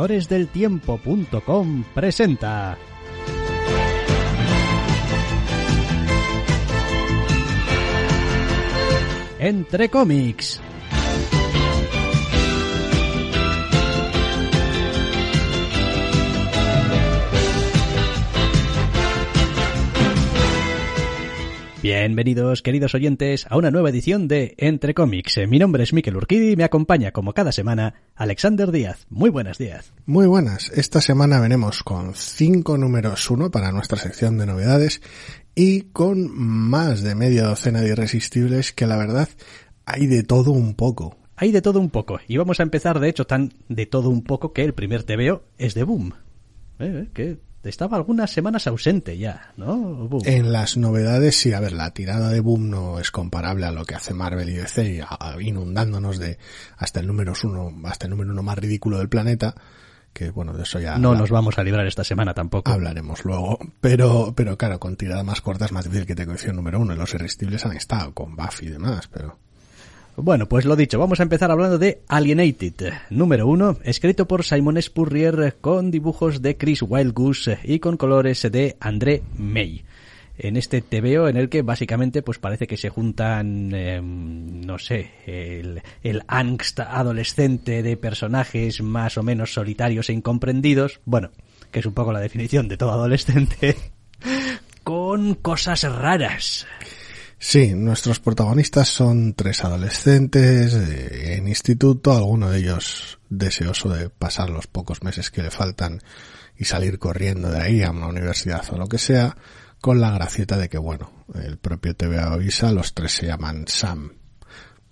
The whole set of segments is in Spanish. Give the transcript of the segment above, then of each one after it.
lectoresdeltiempo.com presenta. Entre cómics. Bienvenidos, queridos oyentes, a una nueva edición de Entre Cómics. Mi nombre es Miquel Urquidi y me acompaña, como cada semana, Alexander Díaz. Muy buenas, Díaz. Muy buenas. Esta semana venimos con cinco números uno para nuestra sección de novedades y con más de media docena de irresistibles que la verdad hay de todo un poco. Hay de todo un poco. Y vamos a empezar, de hecho, tan de todo un poco que el primer TVO es de Boom. Eh, ¿Qué? Estaba algunas semanas ausente ya, ¿no? En las novedades, sí, a ver, la tirada de Boom no es comparable a lo que hace Marvel y DC, inundándonos de hasta el número uno, hasta el número uno más ridículo del planeta, que bueno, de eso ya... No nos vamos a librar esta semana tampoco. Hablaremos luego, pero, pero claro, con tirada más corta es más difícil que te coincida el número uno, los irresistibles han estado con Buffy y demás, pero... Bueno, pues lo dicho, vamos a empezar hablando de Alienated, número uno, escrito por Simon Spurrier con dibujos de Chris Wildgoose y con colores de André May. En este TVO en el que básicamente pues parece que se juntan, em, no sé, el, el angst adolescente de personajes más o menos solitarios e incomprendidos, bueno, que es un poco la definición de todo adolescente, con cosas raras. Sí, nuestros protagonistas son tres adolescentes en instituto, alguno de ellos deseoso de pasar los pocos meses que le faltan y salir corriendo de ahí a una universidad o lo que sea, con la gracieta de que, bueno, el propio TV avisa, los tres se llaman Sam,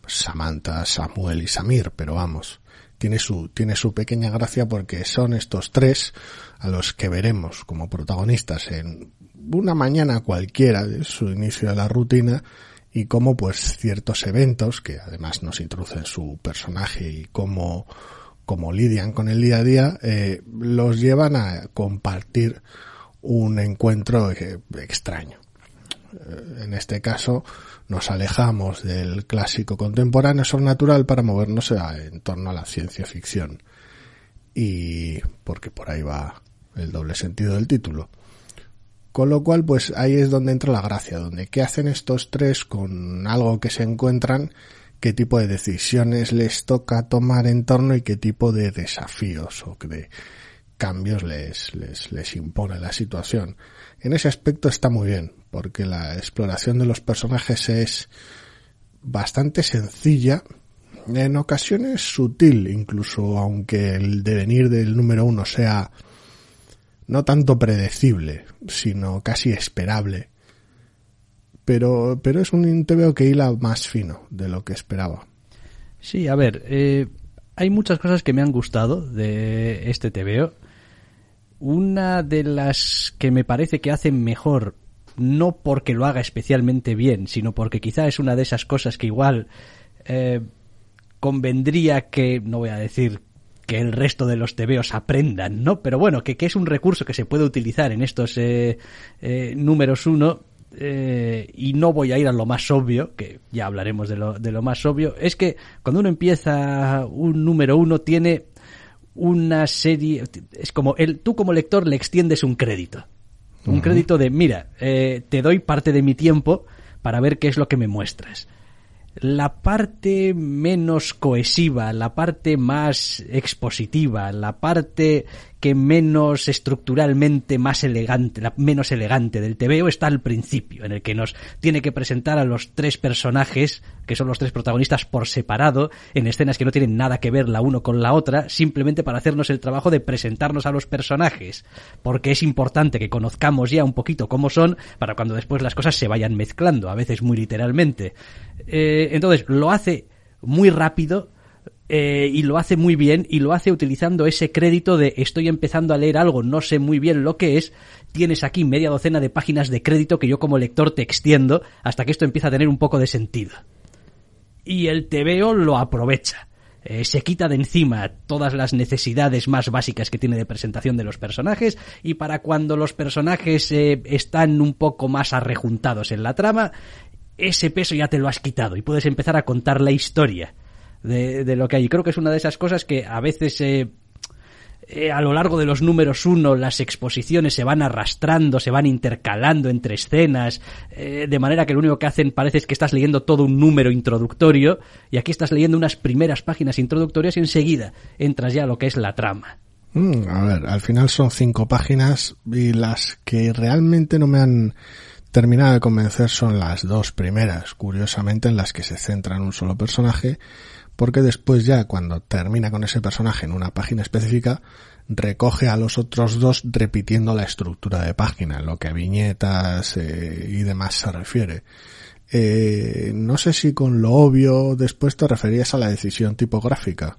Samantha, Samuel y Samir, pero vamos, tiene su, tiene su pequeña gracia porque son estos tres a los que veremos como protagonistas en una mañana cualquiera de su inicio de la rutina y cómo pues ciertos eventos que además nos introducen su personaje y cómo, cómo lidian con el día a día eh, los llevan a compartir un encuentro eh, extraño. Eh, en este caso nos alejamos del clásico contemporáneo sobrenatural para movernos en torno a la ciencia ficción. Y porque por ahí va el doble sentido del título. Con lo cual, pues ahí es donde entra la gracia, donde qué hacen estos tres con algo que se encuentran, qué tipo de decisiones les toca tomar en torno y qué tipo de desafíos o de cambios les, les, les impone la situación. En ese aspecto está muy bien, porque la exploración de los personajes es bastante sencilla, en ocasiones sutil, incluso aunque el devenir del número uno sea no tanto predecible, sino casi esperable. Pero, pero es un TVO que hila más fino de lo que esperaba. Sí, a ver, eh, hay muchas cosas que me han gustado de este TVO. Una de las que me parece que hacen mejor, no porque lo haga especialmente bien, sino porque quizá es una de esas cosas que igual eh, convendría que, no voy a decir que el resto de los tebeos aprendan, ¿no? Pero bueno, que, que es un recurso que se puede utilizar en estos eh, eh, números uno eh, y no voy a ir a lo más obvio, que ya hablaremos de lo, de lo más obvio, es que cuando uno empieza un número uno tiene una serie, es como el, tú como lector le extiendes un crédito, un crédito de, mira, te doy parte de mi tiempo para ver qué es lo que me muestras la parte menos cohesiva, la parte más expositiva, la parte que menos estructuralmente más elegante, la menos elegante del TVO está al principio, en el que nos tiene que presentar a los tres personajes, que son los tres protagonistas por separado, en escenas que no tienen nada que ver la uno con la otra, simplemente para hacernos el trabajo de presentarnos a los personajes, porque es importante que conozcamos ya un poquito cómo son, para cuando después las cosas se vayan mezclando, a veces muy literalmente. Eh, entonces, lo hace muy rápido, eh, y lo hace muy bien y lo hace utilizando ese crédito de estoy empezando a leer algo, no sé muy bien lo que es, tienes aquí media docena de páginas de crédito que yo como lector te extiendo hasta que esto empieza a tener un poco de sentido. Y el TVO lo aprovecha. Eh, se quita de encima todas las necesidades más básicas que tiene de presentación de los personajes y para cuando los personajes eh, están un poco más arrejuntados en la trama, ese peso ya te lo has quitado y puedes empezar a contar la historia de, lo que hay. Creo que es una de esas cosas que a veces eh, eh, a lo largo de los números uno las exposiciones se van arrastrando, se van intercalando entre escenas, eh, de manera que lo único que hacen parece es que estás leyendo todo un número introductorio y aquí estás leyendo unas primeras páginas introductorias y enseguida entras ya a lo que es la trama. Mm, a ver, al final son cinco páginas y las que realmente no me han terminado de convencer son las dos primeras, curiosamente en las que se centra en un solo personaje porque después ya cuando termina con ese personaje en una página específica, recoge a los otros dos repitiendo la estructura de página, lo que a viñetas eh, y demás se refiere. Eh, no sé si con lo obvio después te referías a la decisión tipográfica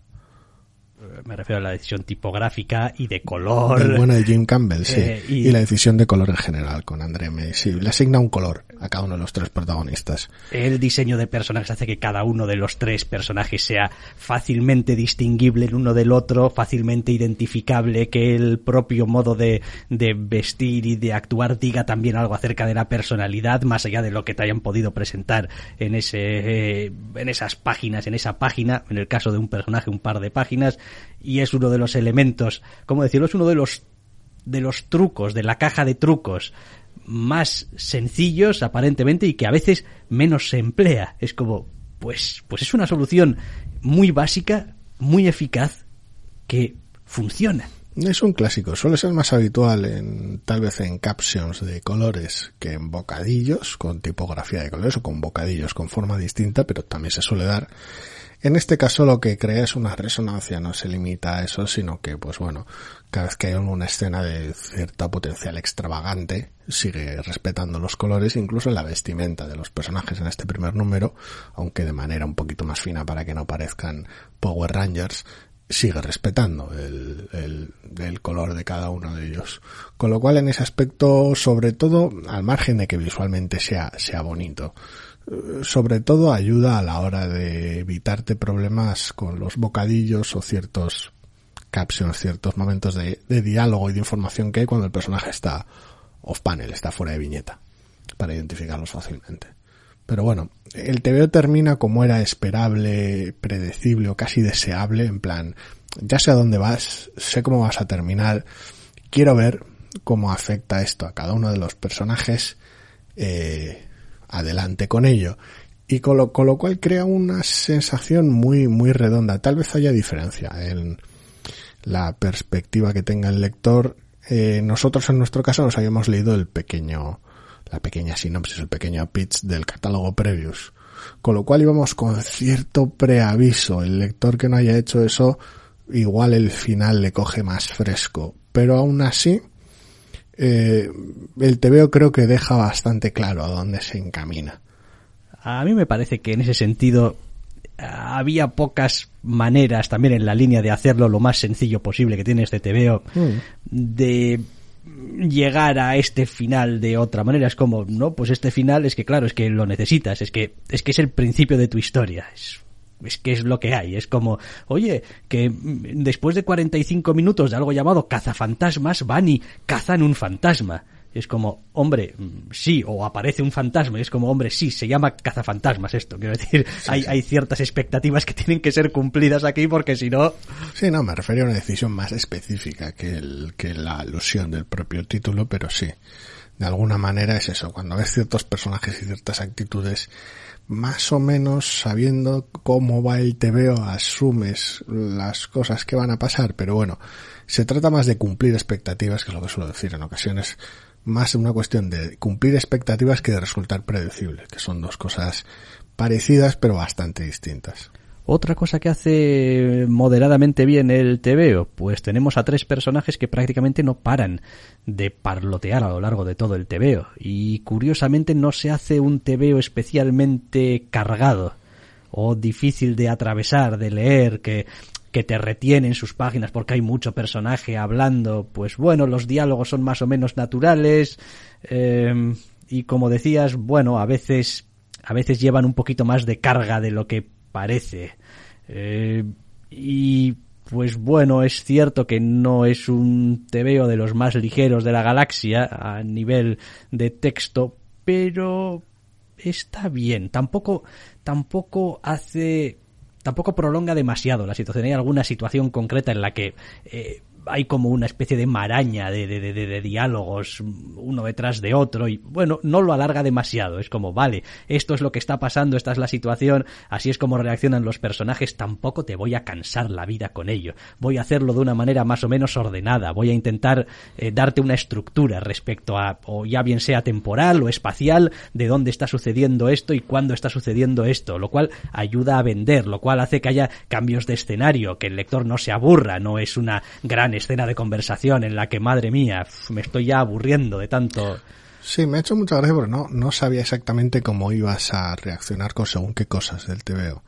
me refiero a la decisión tipográfica y de color. El bueno de Jim Campbell, sí. Eh, y, la decisión de color en general con André May. Sí, le asigna un color a cada uno de los tres protagonistas. El diseño de personajes hace que cada uno de los tres personajes sea fácilmente distinguible el uno del otro, fácilmente identificable, que el propio modo de, de vestir y de actuar diga también algo acerca de la personalidad, más allá de lo que te hayan podido presentar en ese, eh, en esas páginas, en esa página, en el caso de un personaje, un par de páginas, y es uno de los elementos, ¿cómo decirlo? Es uno de los de los trucos, de la caja de trucos más sencillos aparentemente y que a veces menos se emplea. Es como, pues, pues es una solución muy básica, muy eficaz, que funciona. Es un clásico, suele ser más habitual en, tal vez en captions de colores que en bocadillos, con tipografía de colores o con bocadillos con forma distinta, pero también se suele dar en este caso lo que crea es una resonancia, no se limita a eso, sino que, pues bueno, cada vez que hay una escena de cierta potencial extravagante, sigue respetando los colores, incluso la vestimenta de los personajes en este primer número, aunque de manera un poquito más fina para que no parezcan Power Rangers, sigue respetando el, el, el, color de cada uno de ellos. Con lo cual en ese aspecto, sobre todo, al margen de que visualmente sea, sea bonito, sobre todo ayuda a la hora de evitarte problemas con los bocadillos o ciertos captions, ciertos momentos de, diálogo y de información que hay cuando el personaje está off panel, está fuera de viñeta, para identificarlos fácilmente. Pero bueno, el TVO termina como era esperable, predecible o casi deseable, en plan, ya sé a dónde vas, sé cómo vas a terminar, quiero ver cómo afecta esto a cada uno de los personajes, eh, adelante con ello. Y con lo, con lo cual crea una sensación muy, muy redonda. Tal vez haya diferencia en la perspectiva que tenga el lector. Eh, nosotros en nuestro caso nos habíamos leído el pequeño, la pequeña sinopsis, el pequeño pitch del catálogo Previous. Con lo cual íbamos con cierto preaviso. El lector que no haya hecho eso, igual el final le coge más fresco. Pero aún así, eh, el TVO creo que deja bastante claro a dónde se encamina. A mí me parece que en ese sentido había pocas maneras también en la línea de hacerlo lo más sencillo posible que tiene este TVO mm. de llegar a este final de otra manera es como no pues este final es que claro es que lo necesitas es que es que es el principio de tu historia es es que es lo que hay. Es como, oye, que después de 45 minutos de algo llamado cazafantasmas, van y cazan un fantasma. Es como, hombre, sí, o aparece un fantasma, y es como, hombre, sí, se llama cazafantasmas esto. Quiero decir, hay, hay ciertas expectativas que tienen que ser cumplidas aquí porque si no... Sí, no, me refería a una decisión más específica que, el, que la alusión del propio título, pero sí, de alguna manera es eso, cuando ves ciertos personajes y ciertas actitudes más o menos sabiendo cómo va el TVO asumes las cosas que van a pasar, pero bueno, se trata más de cumplir expectativas, que es lo que suelo decir en ocasiones, más una cuestión de cumplir expectativas que de resultar predecible, que son dos cosas parecidas pero bastante distintas. Otra cosa que hace moderadamente bien el TVO, pues tenemos a tres personajes que prácticamente no paran de parlotear a lo largo de todo el TVO. Y curiosamente no se hace un TVO especialmente cargado o difícil de atravesar, de leer, que, que te retiene en sus páginas porque hay mucho personaje hablando. Pues bueno, los diálogos son más o menos naturales. Eh, y como decías, bueno, a veces, a veces llevan un poquito más de carga de lo que parece. Eh, y pues bueno, es cierto que no es un TVO de los más ligeros de la galaxia a nivel de texto, pero está bien. Tampoco, tampoco hace, tampoco prolonga demasiado la situación. Hay alguna situación concreta en la que eh, hay como una especie de maraña de, de, de, diálogos uno detrás de otro y bueno, no lo alarga demasiado. Es como, vale, esto es lo que está pasando, esta es la situación, así es como reaccionan los personajes, tampoco te voy a cansar la vida con ello. Voy a hacerlo de una manera más o menos ordenada, voy a intentar eh, darte una estructura respecto a, o ya bien sea temporal o espacial, de dónde está sucediendo esto y cuándo está sucediendo esto, lo cual ayuda a vender, lo cual hace que haya cambios de escenario, que el lector no se aburra, no es una gran escena de conversación en la que, madre mía, me estoy ya aburriendo de tanto. Sí, me ha hecho mucha gracia porque no, no sabía exactamente cómo ibas a reaccionar con según qué cosas del TVO.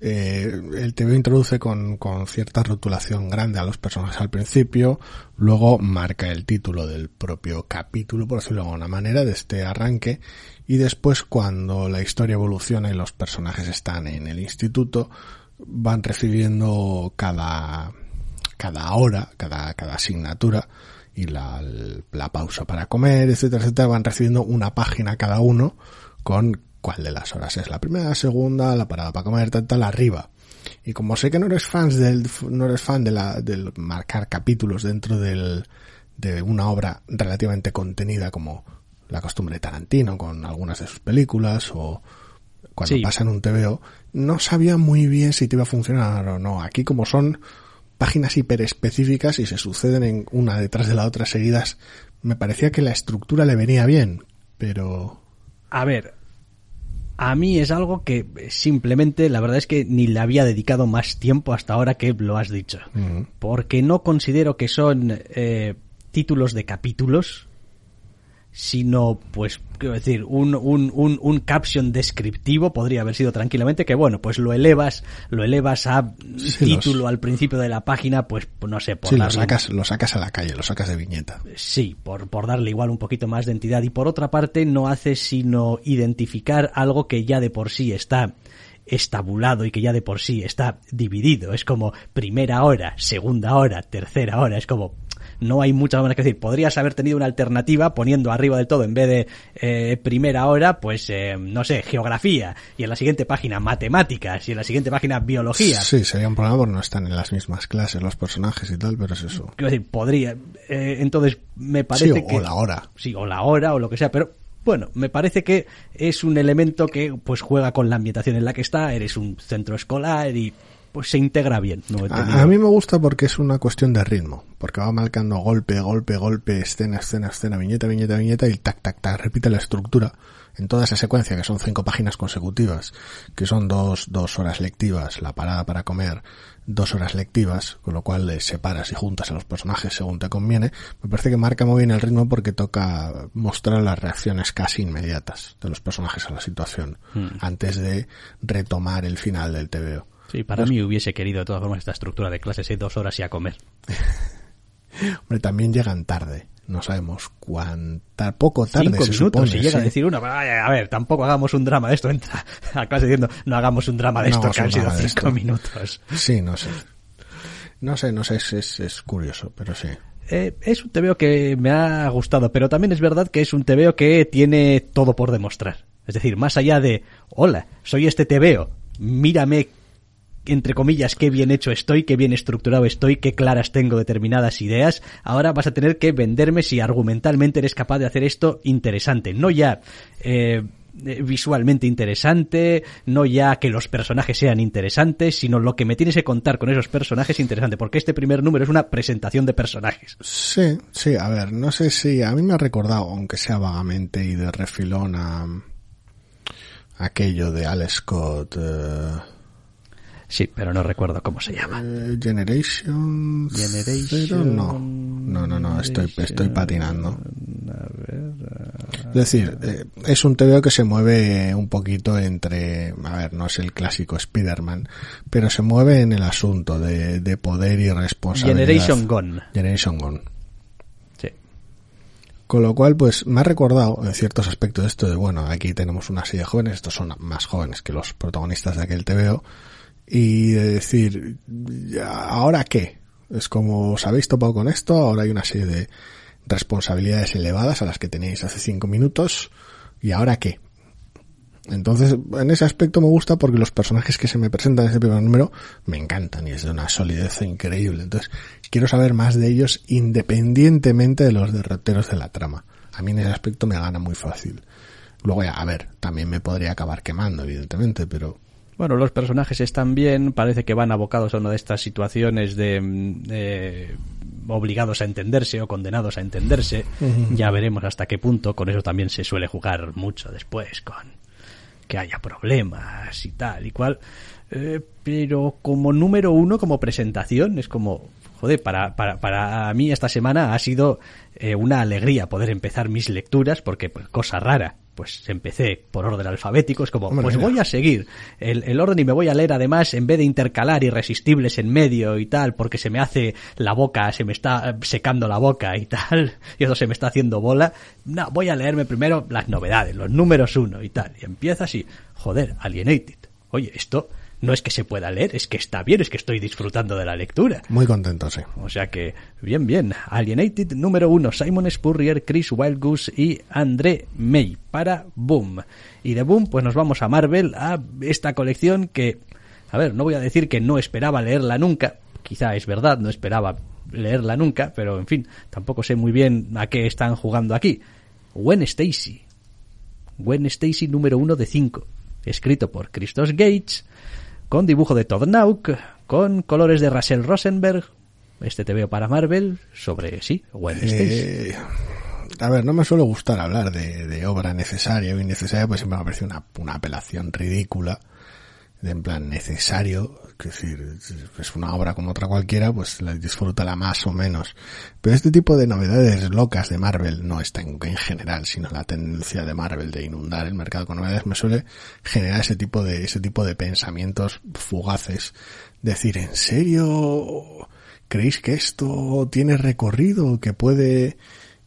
Eh, el TVO introduce con, con cierta rotulación grande a los personajes al principio, luego marca el título del propio capítulo, por decirlo de alguna manera, de este arranque, y después cuando la historia evoluciona y los personajes están en el instituto, van recibiendo cada, cada hora, cada, cada asignatura y la, la pausa para comer, etcétera, etcétera, van recibiendo una página cada uno con cuál de las horas es la primera, la segunda, la parada para comer, tal, tal, arriba. Y como sé que no eres fans del, no eres fan de la, del marcar capítulos dentro del, de una obra relativamente contenida como la costumbre de Tarantino con algunas de sus películas o cuando sí. pasa en un TVO, no sabía muy bien si te iba a funcionar o no. Aquí como son páginas hiperespecíficas y se suceden en una detrás de la otra seguidas, me parecía que la estructura le venía bien, pero... A ver, a mí es algo que simplemente la verdad es que ni le había dedicado más tiempo hasta ahora que lo has dicho. Uh -huh. Porque no considero que son eh, títulos de capítulos, sino pues quiero decir un, un, un, un caption descriptivo podría haber sido tranquilamente que bueno pues lo elevas lo elevas a sí, título los... al principio de la página pues no sé por sí, darle... lo sacas lo sacas a la calle lo sacas de viñeta sí por, por darle igual un poquito más de entidad y por otra parte no hace sino identificar algo que ya de por sí está estabulado y que ya de por sí está dividido. Es como primera hora, segunda hora, tercera hora. Es como no hay muchas más que decir. Podrías haber tenido una alternativa poniendo arriba del todo, en vez de eh, primera hora, pues, eh, no sé, geografía, y en la siguiente página matemáticas, y en la siguiente página biología. Sí, sería un problema porque no están en las mismas clases los personajes y tal, pero es eso. Quiero decir, podría. Eh, entonces, me parece sí, o, que... O la hora. Sí, o la hora, o lo que sea, pero bueno, me parece que es un elemento que pues juega con la ambientación en la que está, eres un centro escolar y pues se integra bien. ¿no? A, a, mí me gusta porque es una cuestión de ritmo, porque va marcando golpe, golpe, golpe, escena, escena, escena, viñeta, viñeta, viñeta y tac, tac, tac, repite la estructura en toda esa secuencia que son cinco páginas consecutivas, que son dos, dos horas lectivas, la parada para comer, dos horas lectivas, con lo cual les separas y juntas a los personajes según te conviene, me parece que marca muy bien el ritmo porque toca mostrar las reacciones casi inmediatas de los personajes a la situación, mm. antes de retomar el final del TVO. Sí, para mí hubiese querido de todas formas esta estructura de clases, y dos horas y a comer. Hombre, también llegan tarde. No sabemos cuánta, poco tarde Cinco se minutos, supone, si llega sí. a decir una, a ver, tampoco hagamos un drama de esto, entra a clase diciendo, no hagamos un drama de No esto, que han sido cinco minutos. Sí, no sé. No sé, no sé, es, es, es curioso, pero sí. Eh, es un TVO que me ha gustado, pero también es verdad que es un TVO que tiene todo por demostrar. Es decir, más allá de, hola, soy este TVO, mírame entre comillas, qué bien hecho estoy, qué bien estructurado estoy, qué claras tengo determinadas ideas. Ahora vas a tener que venderme si argumentalmente eres capaz de hacer esto interesante. No ya eh, visualmente interesante, no ya que los personajes sean interesantes, sino lo que me tienes que contar con esos personajes interesante, porque este primer número es una presentación de personajes. Sí, sí, a ver, no sé si a mí me ha recordado, aunque sea vagamente y de refilón a aquello de Alex Scott. Eh, Sí, pero no recuerdo cómo se llama. Eh, Generation. Generation. Zero, no. No, no, no, estoy, estoy patinando. Es decir, eh, es un TVO que se mueve un poquito entre, a ver, no es el clásico Spider-Man, pero se mueve en el asunto de, de poder y responsabilidad. Generation Gone. Generation Gone. Sí. Con lo cual, pues me ha recordado en ciertos aspectos esto de, bueno, aquí tenemos una serie de jóvenes, estos son más jóvenes que los protagonistas de aquel TVO, y de decir, ¿ahora qué? Es como os habéis topado con esto, ahora hay una serie de responsabilidades elevadas a las que tenéis hace cinco minutos, ¿y ahora qué? Entonces, en ese aspecto me gusta porque los personajes que se me presentan en este primer número me encantan y es de una solidez increíble. Entonces, quiero saber más de ellos independientemente de los derroteros de la trama. A mí en ese aspecto me gana muy fácil. Luego ya, a ver, también me podría acabar quemando, evidentemente, pero bueno, los personajes están bien, parece que van abocados a una de estas situaciones de mm, eh, obligados a entenderse o condenados a entenderse. Ya veremos hasta qué punto, con eso también se suele jugar mucho después, con que haya problemas y tal y cual. Eh, pero como número uno, como presentación, es como, joder, para, para, para mí esta semana ha sido eh, una alegría poder empezar mis lecturas, porque pues, cosa rara, pues empecé por orden alfabético, es como, pues voy a seguir el, el, orden y me voy a leer además en vez de intercalar irresistibles en medio y tal, porque se me hace la boca, se me está secando la boca y tal, y eso se me está haciendo bola, no, voy a leerme primero las novedades, los números uno y tal, y empieza así, joder, Alienated, oye, esto no es que se pueda leer, es que está bien, es que estoy disfrutando de la lectura. Muy contento, sí. O sea que, bien, bien. Alienated número uno, Simon Spurrier, Chris Wildgoose y André May para Boom. Y de Boom, pues nos vamos a Marvel, a esta colección que, a ver, no voy a decir que no esperaba leerla nunca, quizá es verdad, no esperaba leerla nunca, pero en fin, tampoco sé muy bien a qué están jugando aquí. Gwen Stacy. Gwen Stacy número uno de cinco. Escrito por Christos Gates con dibujo de Todd Nauk, con colores de Rachel Rosenberg, este te veo para Marvel, sobre, sí, Gwen eh, a ver, no me suele gustar hablar de, de, obra necesaria o innecesaria, pues siempre me parece una, una apelación ridícula de en plan necesario, es decir, es una obra como otra cualquiera, pues la disfrútala más o menos. Pero este tipo de novedades locas de Marvel no está en, en, general, sino la tendencia de Marvel de inundar el mercado con novedades me suele generar ese tipo de, ese tipo de pensamientos fugaces. Decir, ¿en serio? ¿Creéis que esto tiene recorrido? Que puede...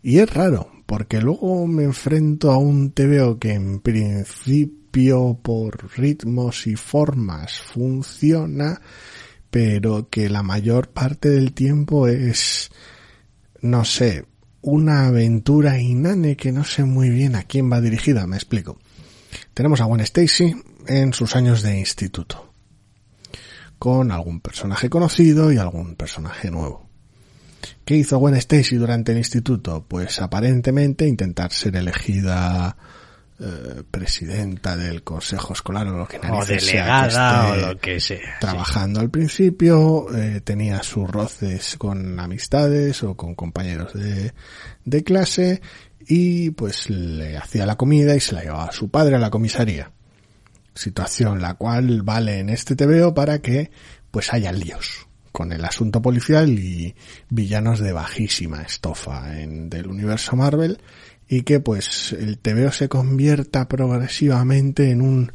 Y es raro, porque luego me enfrento a un TVO que en principio por ritmos y formas funciona, pero que la mayor parte del tiempo es, no sé, una aventura inane que no sé muy bien a quién va dirigida, me explico. Tenemos a Gwen Stacy en sus años de instituto, con algún personaje conocido y algún personaje nuevo. ¿Qué hizo Gwen Stacy durante el instituto? Pues aparentemente intentar ser elegida eh, presidenta del consejo escolar o lo que o delegada o lo que sea trabajando al principio eh, tenía sus roces con amistades o con compañeros de, de clase y pues le hacía la comida y se la llevaba a su padre a la comisaría. Situación la cual vale en este TVO para que pues haya líos con el asunto policial y villanos de bajísima estofa en del universo Marvel y que pues el TVO se convierta progresivamente en un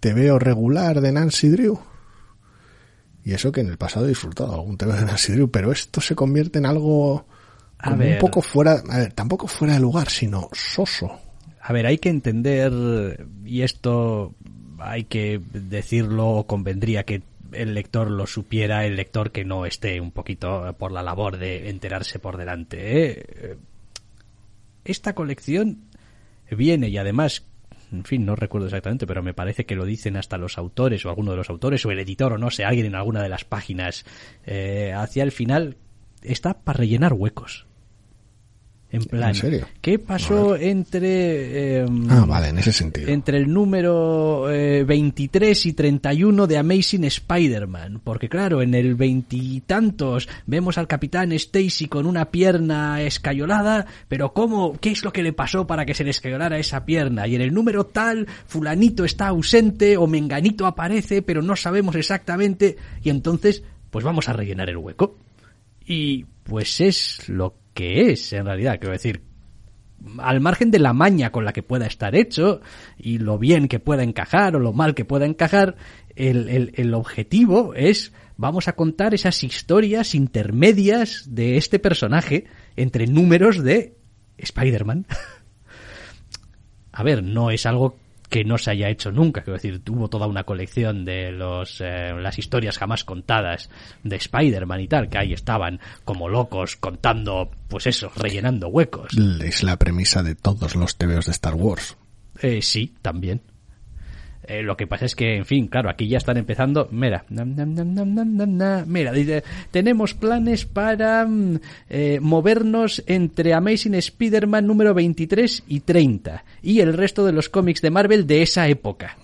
TVO regular de Nancy Drew. Y eso que en el pasado he disfrutado algún TVO de Nancy Drew, pero esto se convierte en algo un poco fuera, a ver, tampoco fuera de lugar, sino soso. A ver, hay que entender, y esto hay que decirlo, convendría que el lector lo supiera, el lector que no esté un poquito por la labor de enterarse por delante. ¿eh? Esta colección viene y además en fin, no recuerdo exactamente, pero me parece que lo dicen hasta los autores o alguno de los autores o el editor o no sé, alguien en alguna de las páginas eh, hacia el final está para rellenar huecos. En plan, ¿qué pasó entre... Em, ah, vale, en ese sentido. Entre el número eh, 23 y 31 de Amazing Spider-Man. Porque claro, en el veintitantos vemos al Capitán Stacy con una pierna escayolada, pero ¿cómo? ¿Qué es lo que le pasó para que se le escayolara esa pierna? Y en el número tal, fulanito está ausente o menganito aparece, pero no sabemos exactamente. Y entonces, pues vamos a rellenar el hueco. Y pues es lo que es, en realidad. Quiero decir, al margen de la maña con la que pueda estar hecho y lo bien que pueda encajar o lo mal que pueda encajar, el, el, el objetivo es vamos a contar esas historias intermedias de este personaje entre números de Spider-Man. a ver, no es algo que no se haya hecho nunca. Quiero decir, tuvo toda una colección de los, eh, las historias jamás contadas de Spider-Man y tal, que ahí estaban como locos contando, pues eso, rellenando huecos. Es la premisa de todos los TVOs de Star Wars. Eh, sí, también. Eh, lo que pasa es que, en fin, claro, aquí ya están empezando. Mira, mira, dice, tenemos planes para mm, eh, movernos entre Amazing Spider-Man número 23 y 30 y el resto de los cómics de Marvel de esa época.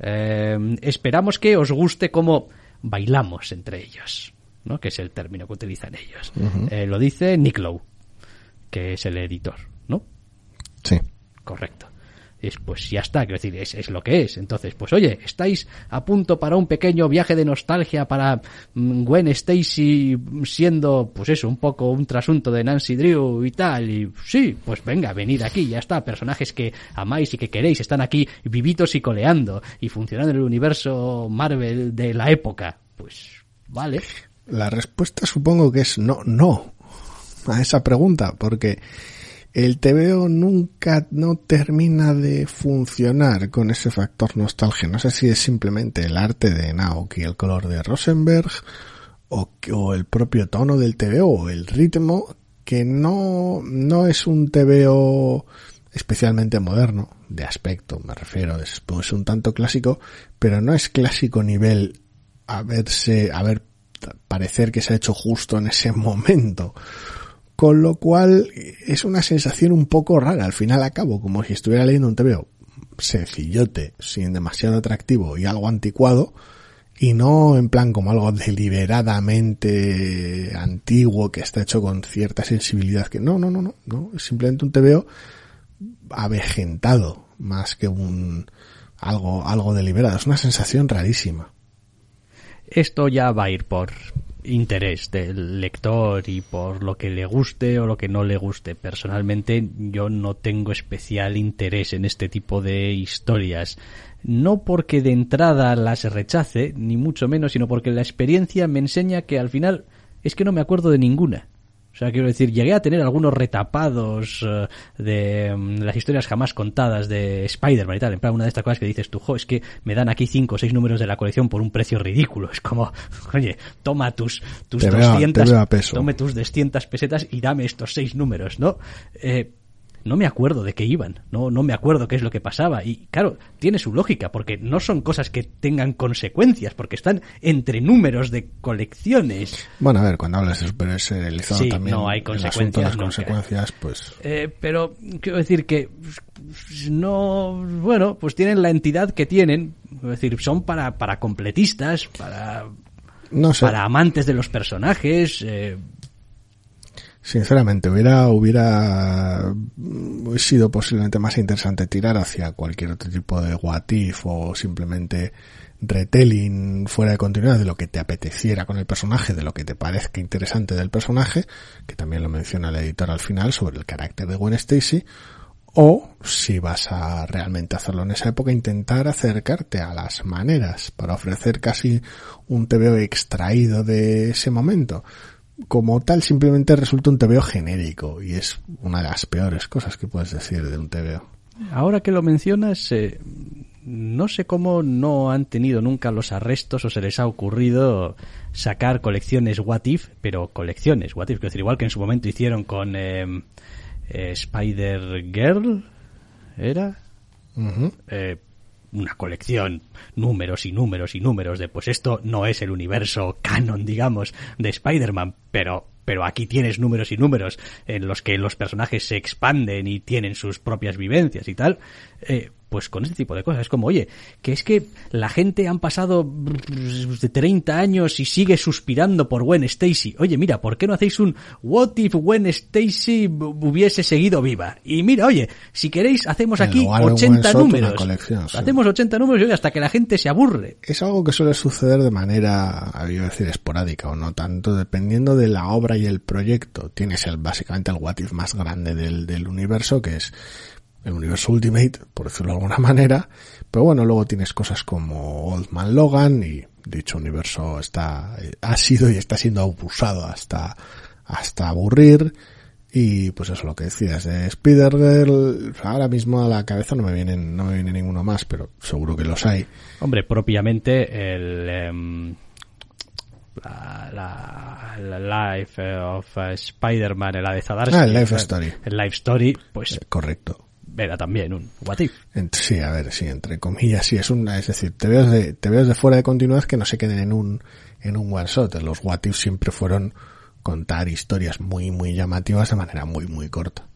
Eh, esperamos que os guste cómo bailamos entre ellos, ¿no? Que es el término que utilizan ellos. lo dice Nick Lowe, que es el editor, ¿no? Sí. Correcto es pues ya está, quiero decir, es, es, lo que es. Entonces, pues oye, estáis a punto para un pequeño viaje de nostalgia para mm, Gwen Stacy siendo, pues eso, un poco un trasunto de Nancy Drew y tal, y sí, pues venga, venid aquí, ya está, personajes que amáis y que queréis, están aquí vivitos y coleando y funcionando en el universo Marvel de la época. Pues vale. La respuesta supongo que es no, no a esa pregunta, porque el TVO nunca no termina de funcionar con ese factor nostalgia. No sé si es simplemente el arte de Naoki, el color de Rosenberg, o, el propio tono del TVO, o el ritmo, que no, no es un TVO especialmente moderno, de aspecto me refiero, es pues un tanto clásico, pero no es clásico nivel a verse, a ver, parecer que se ha hecho justo en ese momento. Con lo cual es una sensación un poco rara, al final acabo como si estuviera leyendo un TVO sencillote, sin demasiado atractivo y algo anticuado, y no en plan como algo deliberadamente antiguo que está hecho con cierta sensibilidad que no, no, no, no, no, es simplemente un TVO avejentado más que un algo algo deliberado, es una sensación rarísima. Esto ya va a ir por interés del lector y por lo que le guste o lo que no le guste. Personalmente yo no tengo especial interés en este tipo de historias. No porque de entrada las rechace, ni mucho menos, sino porque la experiencia me enseña que al final es que no me acuerdo de ninguna. O sea, quiero decir, llegué a tener algunos retapados eh, de mm, las historias jamás contadas de Spider-Man y tal. En plan, una de estas cosas que dices tú, jo, es que me dan aquí cinco o seis números de la colección por un precio ridículo. Es como, oye, toma tus, tus 200, tome tus 200 pesetas y dame estos seis números, ¿no? Eh, no me acuerdo de qué iban, no, no me acuerdo qué es lo que pasaba. Y claro, tiene su lógica, porque no son cosas que tengan consecuencias, porque están entre números de colecciones. Bueno, a ver, cuando hablas de Super sí, también no hay consecuencias. las consecuencias, pues. Eh, pero quiero decir que no, bueno, pues tienen la entidad que tienen, es decir, son para, para completistas, para, no para amantes de los personajes. Eh, Sinceramente, hubiera, hubiera sido posiblemente más interesante tirar hacia cualquier otro tipo de what o simplemente retelling fuera de continuidad de lo que te apeteciera con el personaje, de lo que te parezca interesante del personaje, que también lo menciona el editor al final sobre el carácter de Gwen Stacy, o si vas a realmente hacerlo en esa época, intentar acercarte a las maneras para ofrecer casi un TVO extraído de ese momento como tal simplemente resulta un TVO genérico y es una de las peores cosas que puedes decir de un TVO. Ahora que lo mencionas, eh, no sé cómo no han tenido nunca los arrestos o se les ha ocurrido sacar colecciones What If, pero colecciones What If, decir, igual que en su momento hicieron con eh, eh, Spider Girl, ¿era? Una colección, números y números y números de pues esto no es el universo canon, digamos, de Spider-Man, pero pero aquí tienes números y números en los que los personajes se expanden y tienen sus propias vivencias y tal, eh, pues con este tipo de cosas. Es como, oye, que es que la gente han pasado de 30 años y sigue suspirando por Gwen Stacy. Oye, mira, ¿por qué no hacéis un What if Gwen Stacy hubiese seguido viva? Y mira, oye, si queréis, hacemos aquí 80 números. Hacemos 80 números y hasta que la gente se aburre. Es algo que suele suceder de manera, a decir, esporádica o no tanto, dependiendo de la obra y el proyecto. Tienes el, básicamente el What if más grande del, del universo, que es el universo Ultimate, por decirlo de alguna manera, pero bueno, luego tienes cosas como Old Man Logan y dicho universo está, ha sido y está siendo abusado hasta, hasta aburrir. Y pues eso lo que decías de Spider-Girl, ahora mismo a la cabeza no me vienen, no me viene ninguno más, pero seguro que los hay. Hombre, propiamente el, em, la, la, Life of Spider-Man, la de Zadarsky. Ah, el Life Story. El Life Story, pues. correcto era también un what if. Sí, a ver, sí, entre comillas, sí, es una, es decir, te veo de, te veo de fuera de continuidad que no se queden en un, en un one shot. Los what if siempre fueron contar historias muy, muy llamativas de manera muy, muy corta.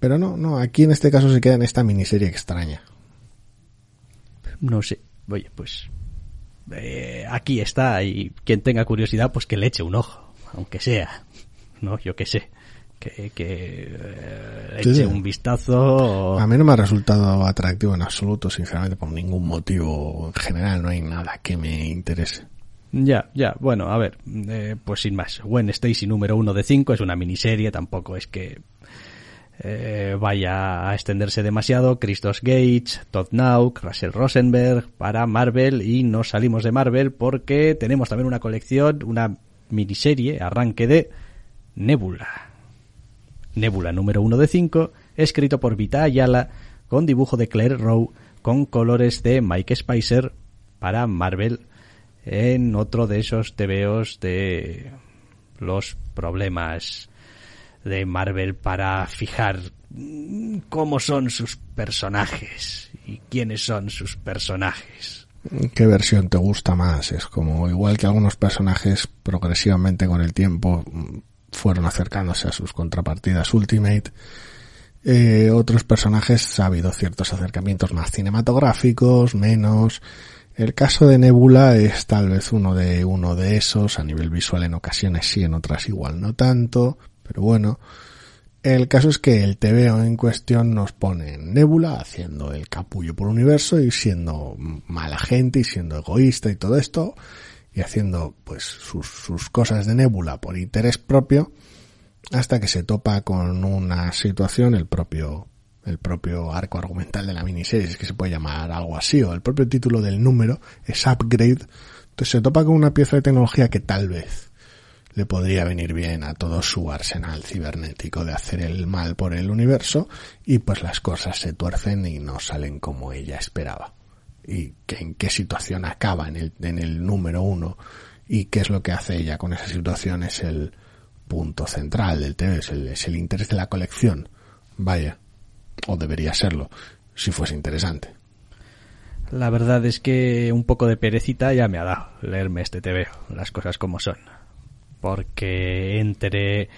Pero no, no, aquí en este caso se queda en esta miniserie extraña. No sé, oye, pues eh, aquí está y quien tenga curiosidad, pues que le eche un ojo, aunque sea, no, yo qué sé que, que eh, eche un vistazo. A mí no me ha resultado atractivo en absoluto, sinceramente, por ningún motivo. En general no hay nada que me interese. Ya, ya, bueno, a ver, eh, pues sin más. Gwen Stacy número uno de cinco es una miniserie, tampoco es que eh, vaya a extenderse demasiado. Christos Gage, Todd Nauk, Russell Rosenberg para Marvel y no salimos de Marvel porque tenemos también una colección, una miniserie, arranque de Nebula. Nebula número 1 de 5, escrito por Vita Ayala, con dibujo de Claire Rowe, con colores de Mike Spicer para Marvel, en otro de esos TVOs de los problemas de Marvel para fijar cómo son sus personajes y quiénes son sus personajes. ¿Qué versión te gusta más? Es como igual que algunos personajes progresivamente con el tiempo fueron acercándose a sus contrapartidas Ultimate. Eh, otros personajes ha habido ciertos acercamientos más cinematográficos, menos. El caso de Nebula es tal vez uno de uno de esos, a nivel visual en ocasiones sí, en otras igual no tanto, pero bueno. El caso es que el TVO en cuestión nos pone en Nebula haciendo el capullo por universo y siendo mala gente y siendo egoísta y todo esto y haciendo pues sus, sus cosas de nébula por interés propio hasta que se topa con una situación el propio el propio arco argumental de la miniserie, es que se puede llamar algo así, o el propio título del número es Upgrade, entonces se topa con una pieza de tecnología que tal vez le podría venir bien a todo su arsenal cibernético de hacer el mal por el universo, y pues las cosas se tuercen y no salen como ella esperaba y que, en qué situación acaba en el, en el número uno y qué es lo que hace ella con esa situación es el punto central del TV, es el, es el interés de la colección. Vaya, o debería serlo, si fuese interesante. La verdad es que un poco de perecita ya me ha dado leerme este TV, las cosas como son. Porque entre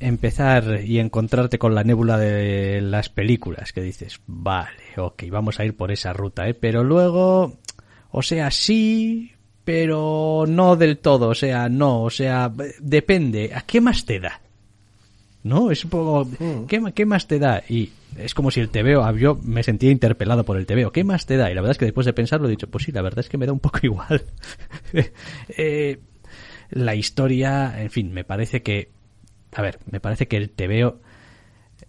empezar y encontrarte con la nébula de las películas, que dices, vale, ok, vamos a ir por esa ruta, ¿eh? Pero luego, o sea, sí, pero no del todo, o sea, no, o sea, depende, ¿a qué más te da? ¿No? Es un poco, mm. ¿qué, ¿qué, más te da? Y es como si el TVO, yo me sentía interpelado por el TVO, ¿qué más te da? Y la verdad es que después de pensarlo he dicho, pues sí, la verdad es que me da un poco igual. eh, la historia, en fin, me parece que a ver, me parece que el TVO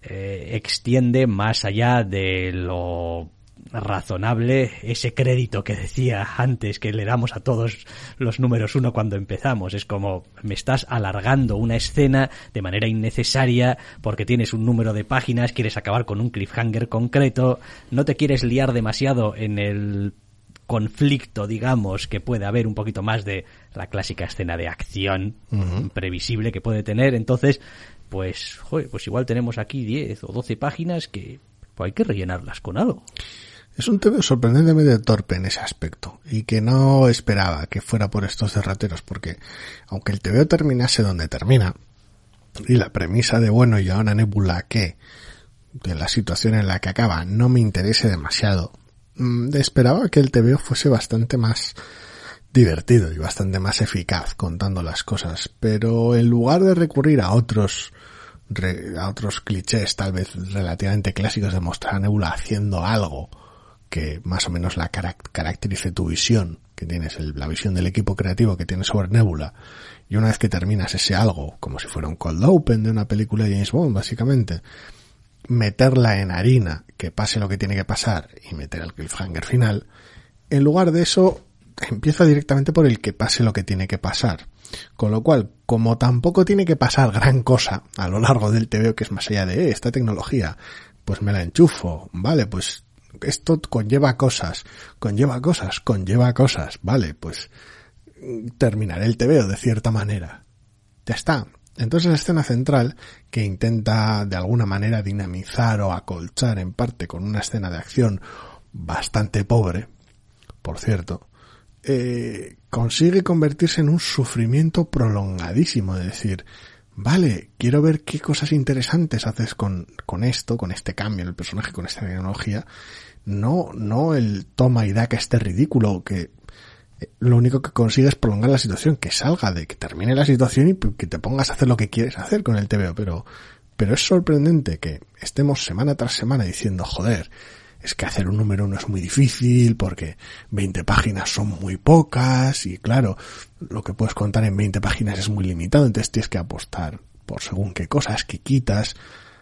eh, extiende más allá de lo razonable ese crédito que decía antes que le damos a todos los números uno cuando empezamos. Es como me estás alargando una escena de manera innecesaria porque tienes un número de páginas, quieres acabar con un cliffhanger concreto, no te quieres liar demasiado en el conflicto, digamos, que puede haber un poquito más de la clásica escena de acción previsible que puede tener. Entonces, pues, joder, pues igual tenemos aquí 10 o 12 páginas que pues hay que rellenarlas con algo. Es un tema sorprendentemente torpe en ese aspecto y que no esperaba que fuera por estos derrateros porque aunque el TVO terminase donde termina y la premisa de bueno y ahora Nebula que de la situación en la que acaba no me interese demasiado esperaba que el TVO fuese bastante más divertido y bastante más eficaz contando las cosas, pero en lugar de recurrir a otros a otros clichés tal vez relativamente clásicos de mostrar a Nebula haciendo algo que más o menos la caracterice tu visión que tienes, la visión del equipo creativo que tienes sobre Nebula y una vez que terminas ese algo, como si fuera un cold open de una película de James Bond básicamente, meterla en harina, que pase lo que tiene que pasar y meter el cliffhanger final, en lugar de eso empieza directamente por el que pase lo que tiene que pasar. Con lo cual, como tampoco tiene que pasar gran cosa a lo largo del TVO que es más allá de eh, esta tecnología, pues me la enchufo, vale, pues esto conlleva cosas, conlleva cosas, conlleva cosas, vale, pues terminaré el TVO de cierta manera. Ya está Entonces la escena central, que intenta de alguna manera dinamizar o acolchar en parte con una escena de acción bastante pobre, por cierto, eh, consigue convertirse en un sufrimiento prolongadísimo, de decir, vale, quiero ver qué cosas interesantes haces con, con esto, con este cambio en el personaje, con esta tecnología, no, no el toma y da que esté ridículo, que lo único que consigue es prolongar la situación, que salga de que termine la situación y que te pongas a hacer lo que quieres hacer con el TVO, pero, pero es sorprendente que estemos semana tras semana diciendo, joder, es que hacer un número uno es muy difícil porque 20 páginas son muy pocas y claro, lo que puedes contar en 20 páginas es muy limitado, entonces tienes que apostar por según qué cosas que quitas.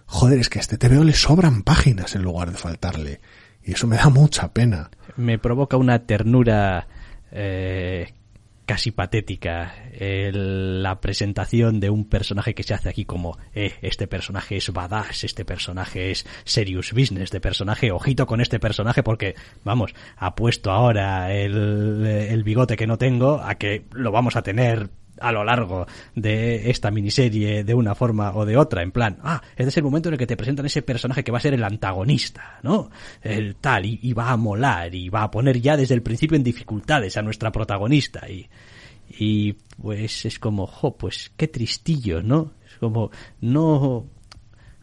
Joder, es que a este TVO le sobran páginas en lugar de faltarle. Y eso me da mucha pena. Me provoca una ternura eh, casi patética la presentación de un personaje que se hace aquí como eh, este personaje es badass, este personaje es serious business, este personaje, ojito con este personaje porque, vamos, ha puesto ahora el, el bigote que no tengo a que lo vamos a tener a lo largo de esta miniserie de una forma o de otra, en plan, ah, este es el momento en el que te presentan ese personaje que va a ser el antagonista, ¿no? El tal, y, va a molar, y va a poner ya desde el principio en dificultades a nuestra protagonista, y, y pues es como, jo, pues qué tristillo, ¿no? Es como, no,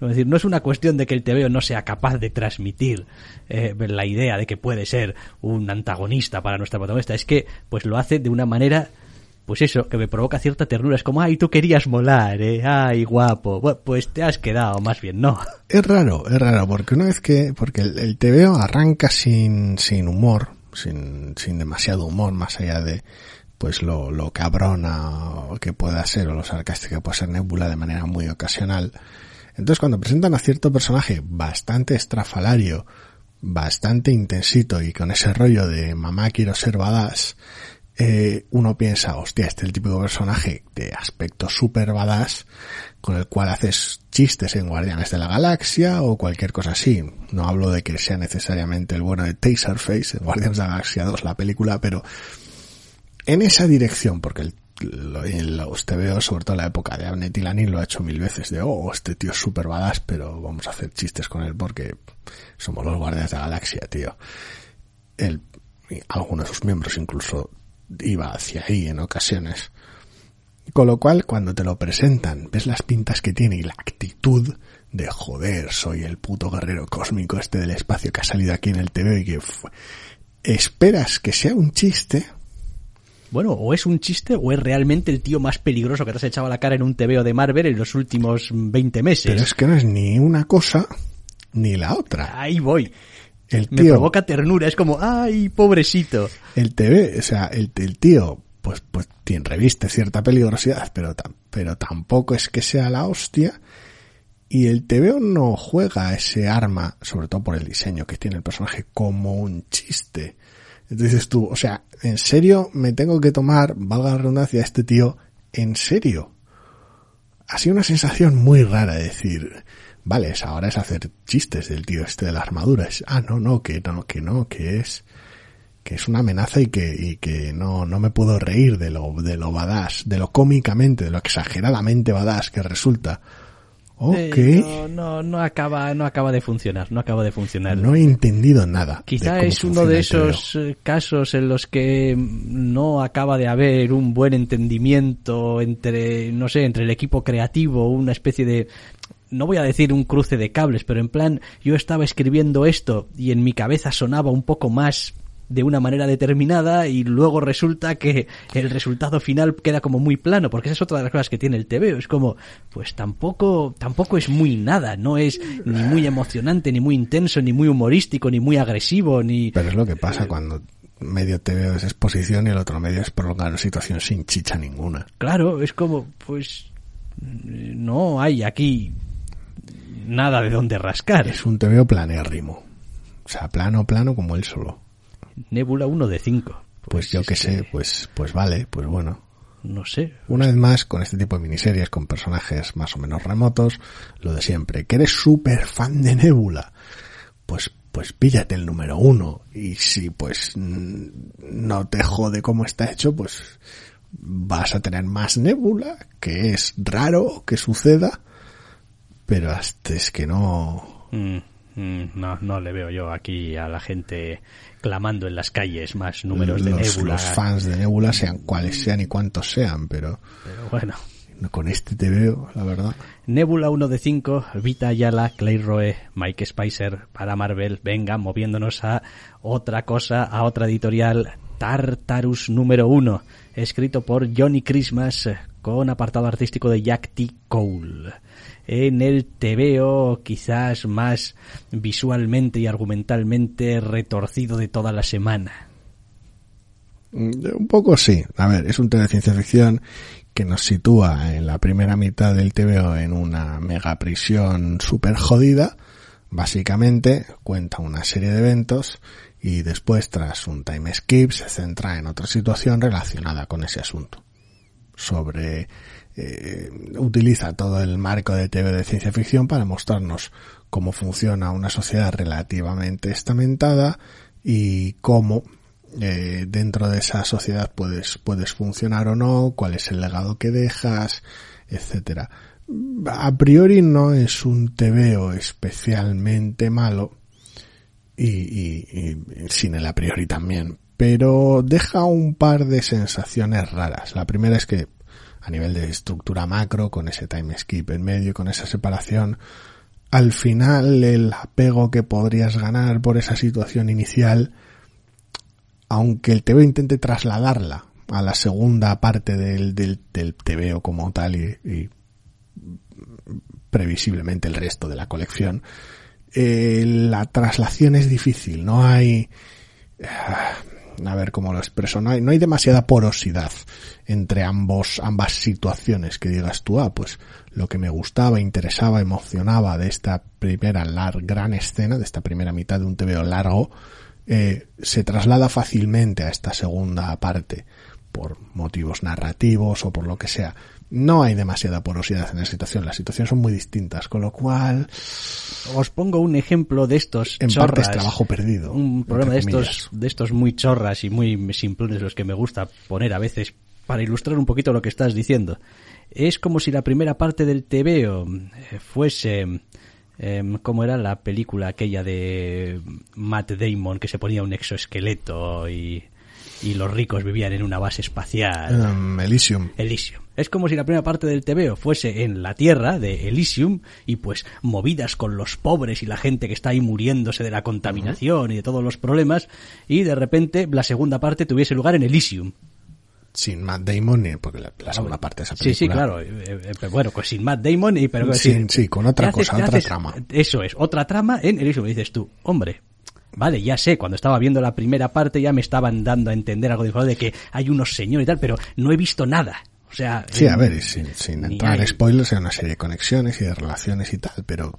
es decir, no es una cuestión de que el TVO no sea capaz de transmitir eh, la idea de que puede ser un antagonista para nuestra protagonista, es que pues lo hace de una manera pues eso, que me provoca cierta ternura. Es como, ay, tú querías molar, eh, ay, guapo. Bueno, pues te has quedado, más bien, no. Es raro, es raro, porque una vez que, porque el, el TVO arranca sin, sin humor, sin, sin demasiado humor, más allá de, pues lo, lo cabrona que pueda ser o lo sarcástica que puede ser Nebula de manera muy ocasional. Entonces cuando presentan a cierto personaje bastante estrafalario, bastante intensito y con ese rollo de mamá quiero ser badass, eh, uno piensa, hostia, este es el típico personaje de aspecto super badass con el cual haces chistes en Guardianes de la Galaxia o cualquier cosa así. No hablo de que sea necesariamente el bueno de Taserface en Guardianes de la Galaxia 2, la película, pero en esa dirección, porque el, lo, los veo sobre todo en la época de Abnet y Lanin, lo ha hecho mil veces, de, oh, este tío es super badass, pero vamos a hacer chistes con él porque somos los Guardianes de la Galaxia, tío. El, algunos de sus miembros incluso iba hacia ahí en ocasiones. Con lo cual, cuando te lo presentan, ves las pintas que tiene y la actitud de joder, soy el puto guerrero cósmico este del espacio que ha salido aquí en el TV y que esperas que sea un chiste. Bueno, o es un chiste o es realmente el tío más peligroso que te has echado a la cara en un TVO de Marvel en los últimos 20 meses. Pero es que no es ni una cosa ni la otra. Ahí voy. El tío, Me provoca ternura, es como, ay, pobrecito. El TV, o sea, el, el tío, pues, pues tiene, reviste cierta peligrosidad, pero, pero tampoco es que sea la hostia. Y el TVO no juega ese arma, sobre todo por el diseño que tiene el personaje, como un chiste. Entonces tú, o sea, en serio me tengo que tomar, valga la redundancia, este tío en serio. Ha sido una sensación muy rara decir, vale, ahora es hacer chistes del tío este de la armadura. ah, no, no, que no, que no, que es, que es una amenaza y que, y que no, no me puedo reír de lo, de lo badass, de lo cómicamente, de lo exageradamente badass que resulta. Ok. no, no, no acaba, no acaba de funcionar, no acaba de funcionar. No he entendido nada. Quizá es uno de esos eh, casos en los que no acaba de haber un buen entendimiento entre, no sé, entre el equipo creativo, una especie de no voy a decir un cruce de cables, pero en plan, yo estaba escribiendo esto y en mi cabeza sonaba un poco más de una manera determinada y luego resulta que el resultado final queda como muy plano, porque esa es otra de las cosas que tiene el TV, es como, pues tampoco, tampoco es muy nada, no es ni muy emocionante, ni muy intenso, ni muy humorístico, ni muy agresivo, ni... Pero es lo que pasa cuando medio TV es exposición y el otro medio es prolongar una situación sin chicha ninguna. Claro, es como, pues, no hay aquí nada de dónde rascar. Es un TVO planérrimo. O sea, plano, plano como él solo. Nebula 1 de 5. Pues, yo que sé, pues, pues vale, pues bueno. No sé. Una vez más, con este tipo de miniseries, con personajes más o menos remotos, lo de siempre. Que eres súper fan de Nebula. Pues, pues píllate el número uno. Y si pues no te jode cómo está hecho, pues vas a tener más nébula, que es raro que suceda, pero hasta es que no... Mm, mm, no, no le veo yo aquí a la gente clamando en las calles más números de Nebula. los fans de Nebula, sean cuales sean y cuantos sean, pero Pero bueno. con este te veo, la verdad. Nebula 1 de 5, Vita Ayala, Clay Roe, Mike Spicer para Marvel. Venga, moviéndonos a otra cosa, a otra editorial. Tartarus número 1, escrito por Johnny Christmas, con apartado artístico de Jack T. Cole. En el TVO quizás más visualmente y argumentalmente retorcido de toda la semana. Un poco sí. A ver, es un tema de ciencia ficción que nos sitúa en la primera mitad del TVO en una mega prisión super jodida. Básicamente cuenta una serie de eventos y después tras un time skip se centra en otra situación relacionada con ese asunto. Sobre eh, utiliza todo el marco de TV de ciencia ficción para mostrarnos cómo funciona una sociedad relativamente estamentada y cómo eh, dentro de esa sociedad puedes puedes funcionar o no, cuál es el legado que dejas, etcétera. A priori no es un TVO especialmente malo y, y- y sin el a priori también, pero deja un par de sensaciones raras. La primera es que a nivel de estructura macro, con ese time skip en medio, con esa separación, al final el apego que podrías ganar por esa situación inicial, aunque el TVO intente trasladarla a la segunda parte del, del, del como tal y, y previsiblemente el resto de la colección, eh, la traslación es difícil, no hay... ah, a ver cómo lo expreso, no hay, no hay demasiada porosidad entre ambos, ambas situaciones que digas tú, ah, pues lo que me gustaba, interesaba, emocionaba de esta primera lar- gran escena, de esta primera mitad de un TVO largo, eh, se traslada fácilmente a esta segunda parte por motivos narrativos o por lo que sea. No hay demasiada porosidad en la situación, las situaciones son muy distintas, con lo cual Os pongo un ejemplo de estos en chorras. parte es trabajo perdido. un problema de estos, de estos muy chorras y muy simplones los que me gusta poner a veces para ilustrar un poquito lo que estás diciendo. Es como si la primera parte del TVO eh, fuese em, ¿cómo era la película aquella de Matt Damon que se ponía un exoesqueleto y, y los ricos vivían en una base espacial? Um, Elysium. Elysium. Es como si la primera parte del TVO fuese en la Tierra de Elysium y pues movidas con los pobres y la gente que está ahí muriéndose de la contaminación y de todos los problemas y de repente la segunda parte tuviese lugar en Elysium. sin Matt Damon, ni- porque la, la segunda parte de esa Sí, película. sí, claro. eh, eh, pero bueno, pues sin Matt Damon y pero Sí, con otra haces- cosa, otra haces- trama. Eso es, otra trama en Elysium. Y dices tú, hombre, vale, ya sé, cuando estaba viendo la primera parte ya me estaban dando a entender algo de, de que hay unos señores y tal, pero no he visto nada. O sea, Sí, eh, a ver, sin, sin entrar en spoilers, hay una serie de conexiones y de relaciones y tal, pero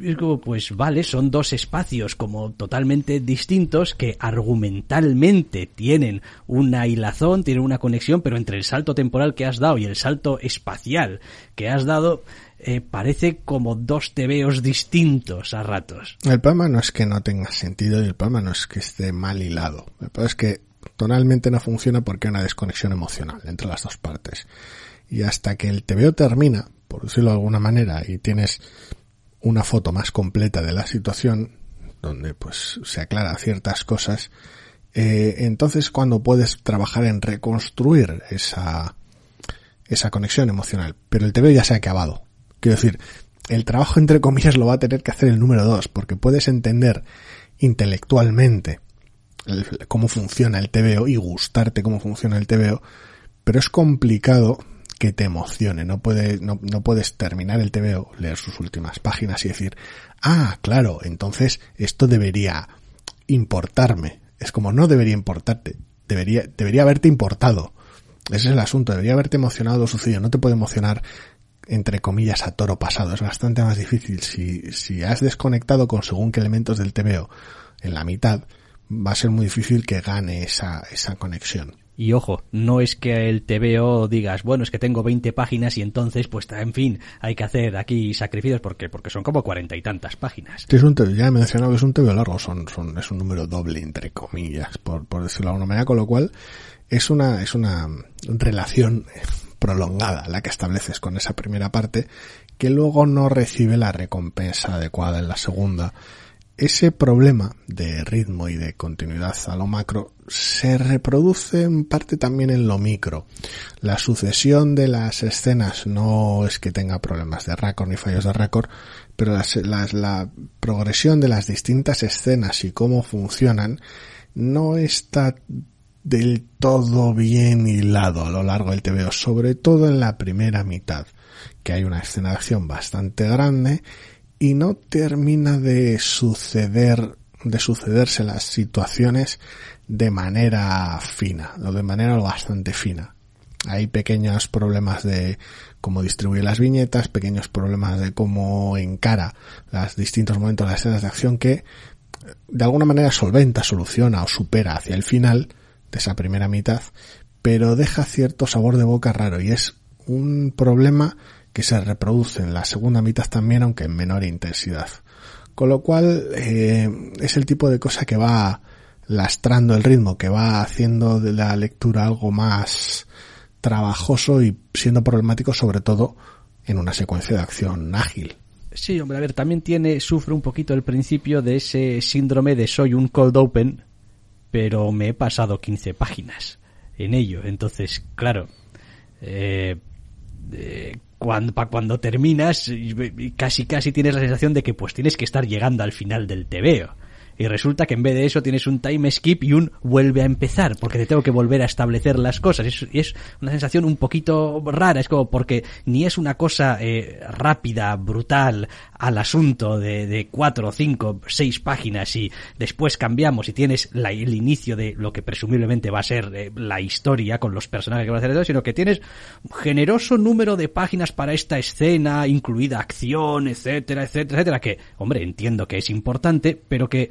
es como, pues vale, son dos espacios como totalmente distintos que argumentalmente tienen una hilazón, tienen una conexión, pero entre el salto temporal que has dado y el salto espacial que has dado, eh, parece como dos tebeos distintos a ratos. el problema no es que no tenga sentido y el problema no es que esté mal hilado. El problema es que tonalmente no funciona porque hay una desconexión emocional entre las dos partes. Y hasta que el TVO termina, por decirlo de alguna manera, y tienes una foto más completa de la situación, donde pues se aclara ciertas cosas, eh, entonces cuando puedes trabajar en reconstruir esa, esa conexión emocional. Pero el TVO ya se ha acabado. Quiero decir, el trabajo entre comillas lo va a tener que hacer el número dos, porque puedes entender intelectualmente el- cómo funciona el TVO y gustarte cómo funciona el TVO, pero es complicado que te emocione. No, puede, no, no puedes terminar el TVO, leer sus últimas páginas y decir, ah, claro, entonces esto debería importarme. Es como no debería importarte, debería, debería haberte importado. Ese es el asunto, debería haberte emocionado lo sucedido. No te puede emocionar entre comillas a toro pasado. Es bastante más difícil. Si, si has desconectado con según qué elementos del TVO en la mitad, va a ser muy difícil que gane esa, esa conexión. Y ojo, no es que el TVO digas, bueno, es que tengo 20 páginas y entonces, pues, en fin, hay que hacer aquí sacrificios porque, porque son como cuarenta y tantas páginas. es un ya he mencionado que es un TVO largo, son, son, es un número doble, entre comillas, por, por decirlo de alguna manera, con lo cual es una, es una relación prolongada la que estableces con esa primera parte que luego no recibe la recompensa adecuada en la segunda ese problema de ritmo y de continuidad a lo macro se reproduce en parte también en lo micro. La sucesión de las escenas no es que tenga problemas de récord ni fallos de récord, pero la progresión de las distintas escenas y cómo funcionan no está del todo bien hilado a lo largo del TVO, sobre todo en la primera mitad, que hay una escena de acción bastante grande y no termina de suceder, de sucederse las situaciones de manera fina, o de manera bastante fina. Hay pequeños problemas de cómo distribuye las viñetas, pequeños problemas de cómo encara los distintos momentos de las escenas de acción que de alguna manera solventa, soluciona o supera hacia el final de esa primera mitad, pero deja cierto sabor de boca raro y es un problema que se reproduce en la segunda mitad también, aunque en menor intensidad. Con lo cual eh, es el tipo de cosa que va lastrando el ritmo, que va haciendo de la lectura algo más trabajoso y siendo problemático sobre todo en una secuencia de acción ágil. Sí, hombre, a ver, también tiene, sufre un poquito el principio de ese síndrome de soy un cold open, pero me he pasado 15 páginas en ello. Entonces, claro, eh, eh, cuando, cuando terminas, casi casi tienes la sensación de que pues tienes que estar llegando al final del tebeo y resulta que en vez de eso tienes un time skip y un vuelve a empezar, porque te tengo que volver a establecer las cosas. y es una sensación un poquito rara, es como porque ni es una cosa eh, rápida, brutal, al asunto de, de cuatro, cinco, seis páginas y después cambiamos y tienes la, el inicio de lo que presumiblemente va a ser eh, la historia con los personajes que van a hacer todo, sino que tienes generoso número de páginas para esta escena, incluida acción, etcétera, etcétera, etcétera, que, hombre, entiendo que es importante, pero que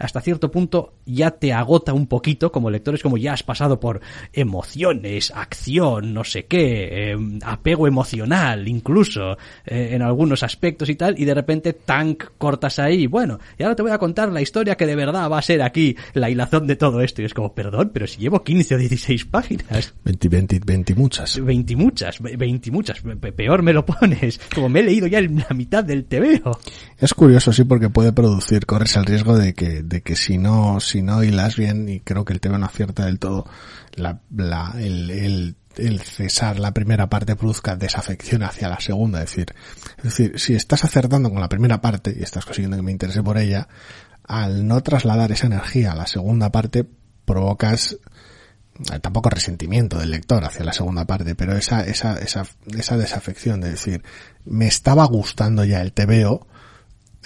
hasta cierto punto ya te agota un poquito como lector, es como ya has pasado por emociones, acción, no sé qué, em, apego emocional incluso eh, en algunos aspectos y tal, y de repente tank cortas ahí, bueno, y ahora te voy a contar la historia que de verdad va a ser aquí la hilazón de todo esto, y es como, perdón, pero si llevo 15 o 16 páginas. 20, 20, 20 muchas. 20 muchas, 20 muchas, peor me lo pones, como me he leído ya en la mitad del TVO. Es curioso, sí, porque puede producir, corres el riesgo de que, de que si no, si no hilas bien, y creo que el tema no acierta del todo, la, la, el, el, el cesar la primera parte produzca desafección hacia la segunda. Es decir, es decir, si estás acertando con la primera parte y estás consiguiendo que me interese por ella, al no trasladar esa energía a la segunda parte, provocas eh, tampoco resentimiento del lector hacia la segunda parte, pero esa, esa, esa, esa desafección de decir, me estaba gustando ya el TVO,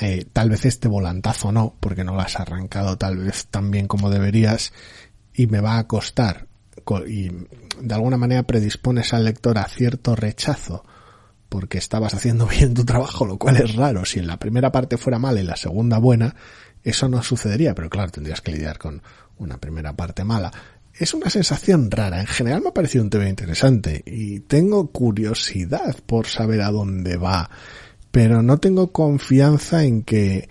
eh, tal vez este volantazo no, porque no lo has arrancado tal vez tan bien como deberías y me va a costar y de alguna manera predispones al lector a cierto rechazo porque estabas haciendo bien tu trabajo, lo cual es raro. Si en la primera parte fuera mala y la segunda buena, eso no sucedería, pero claro, tendrías que lidiar con una primera parte mala. Es una sensación rara. En general me ha parecido un tema interesante y tengo curiosidad por saber a dónde va pero no tengo confianza en que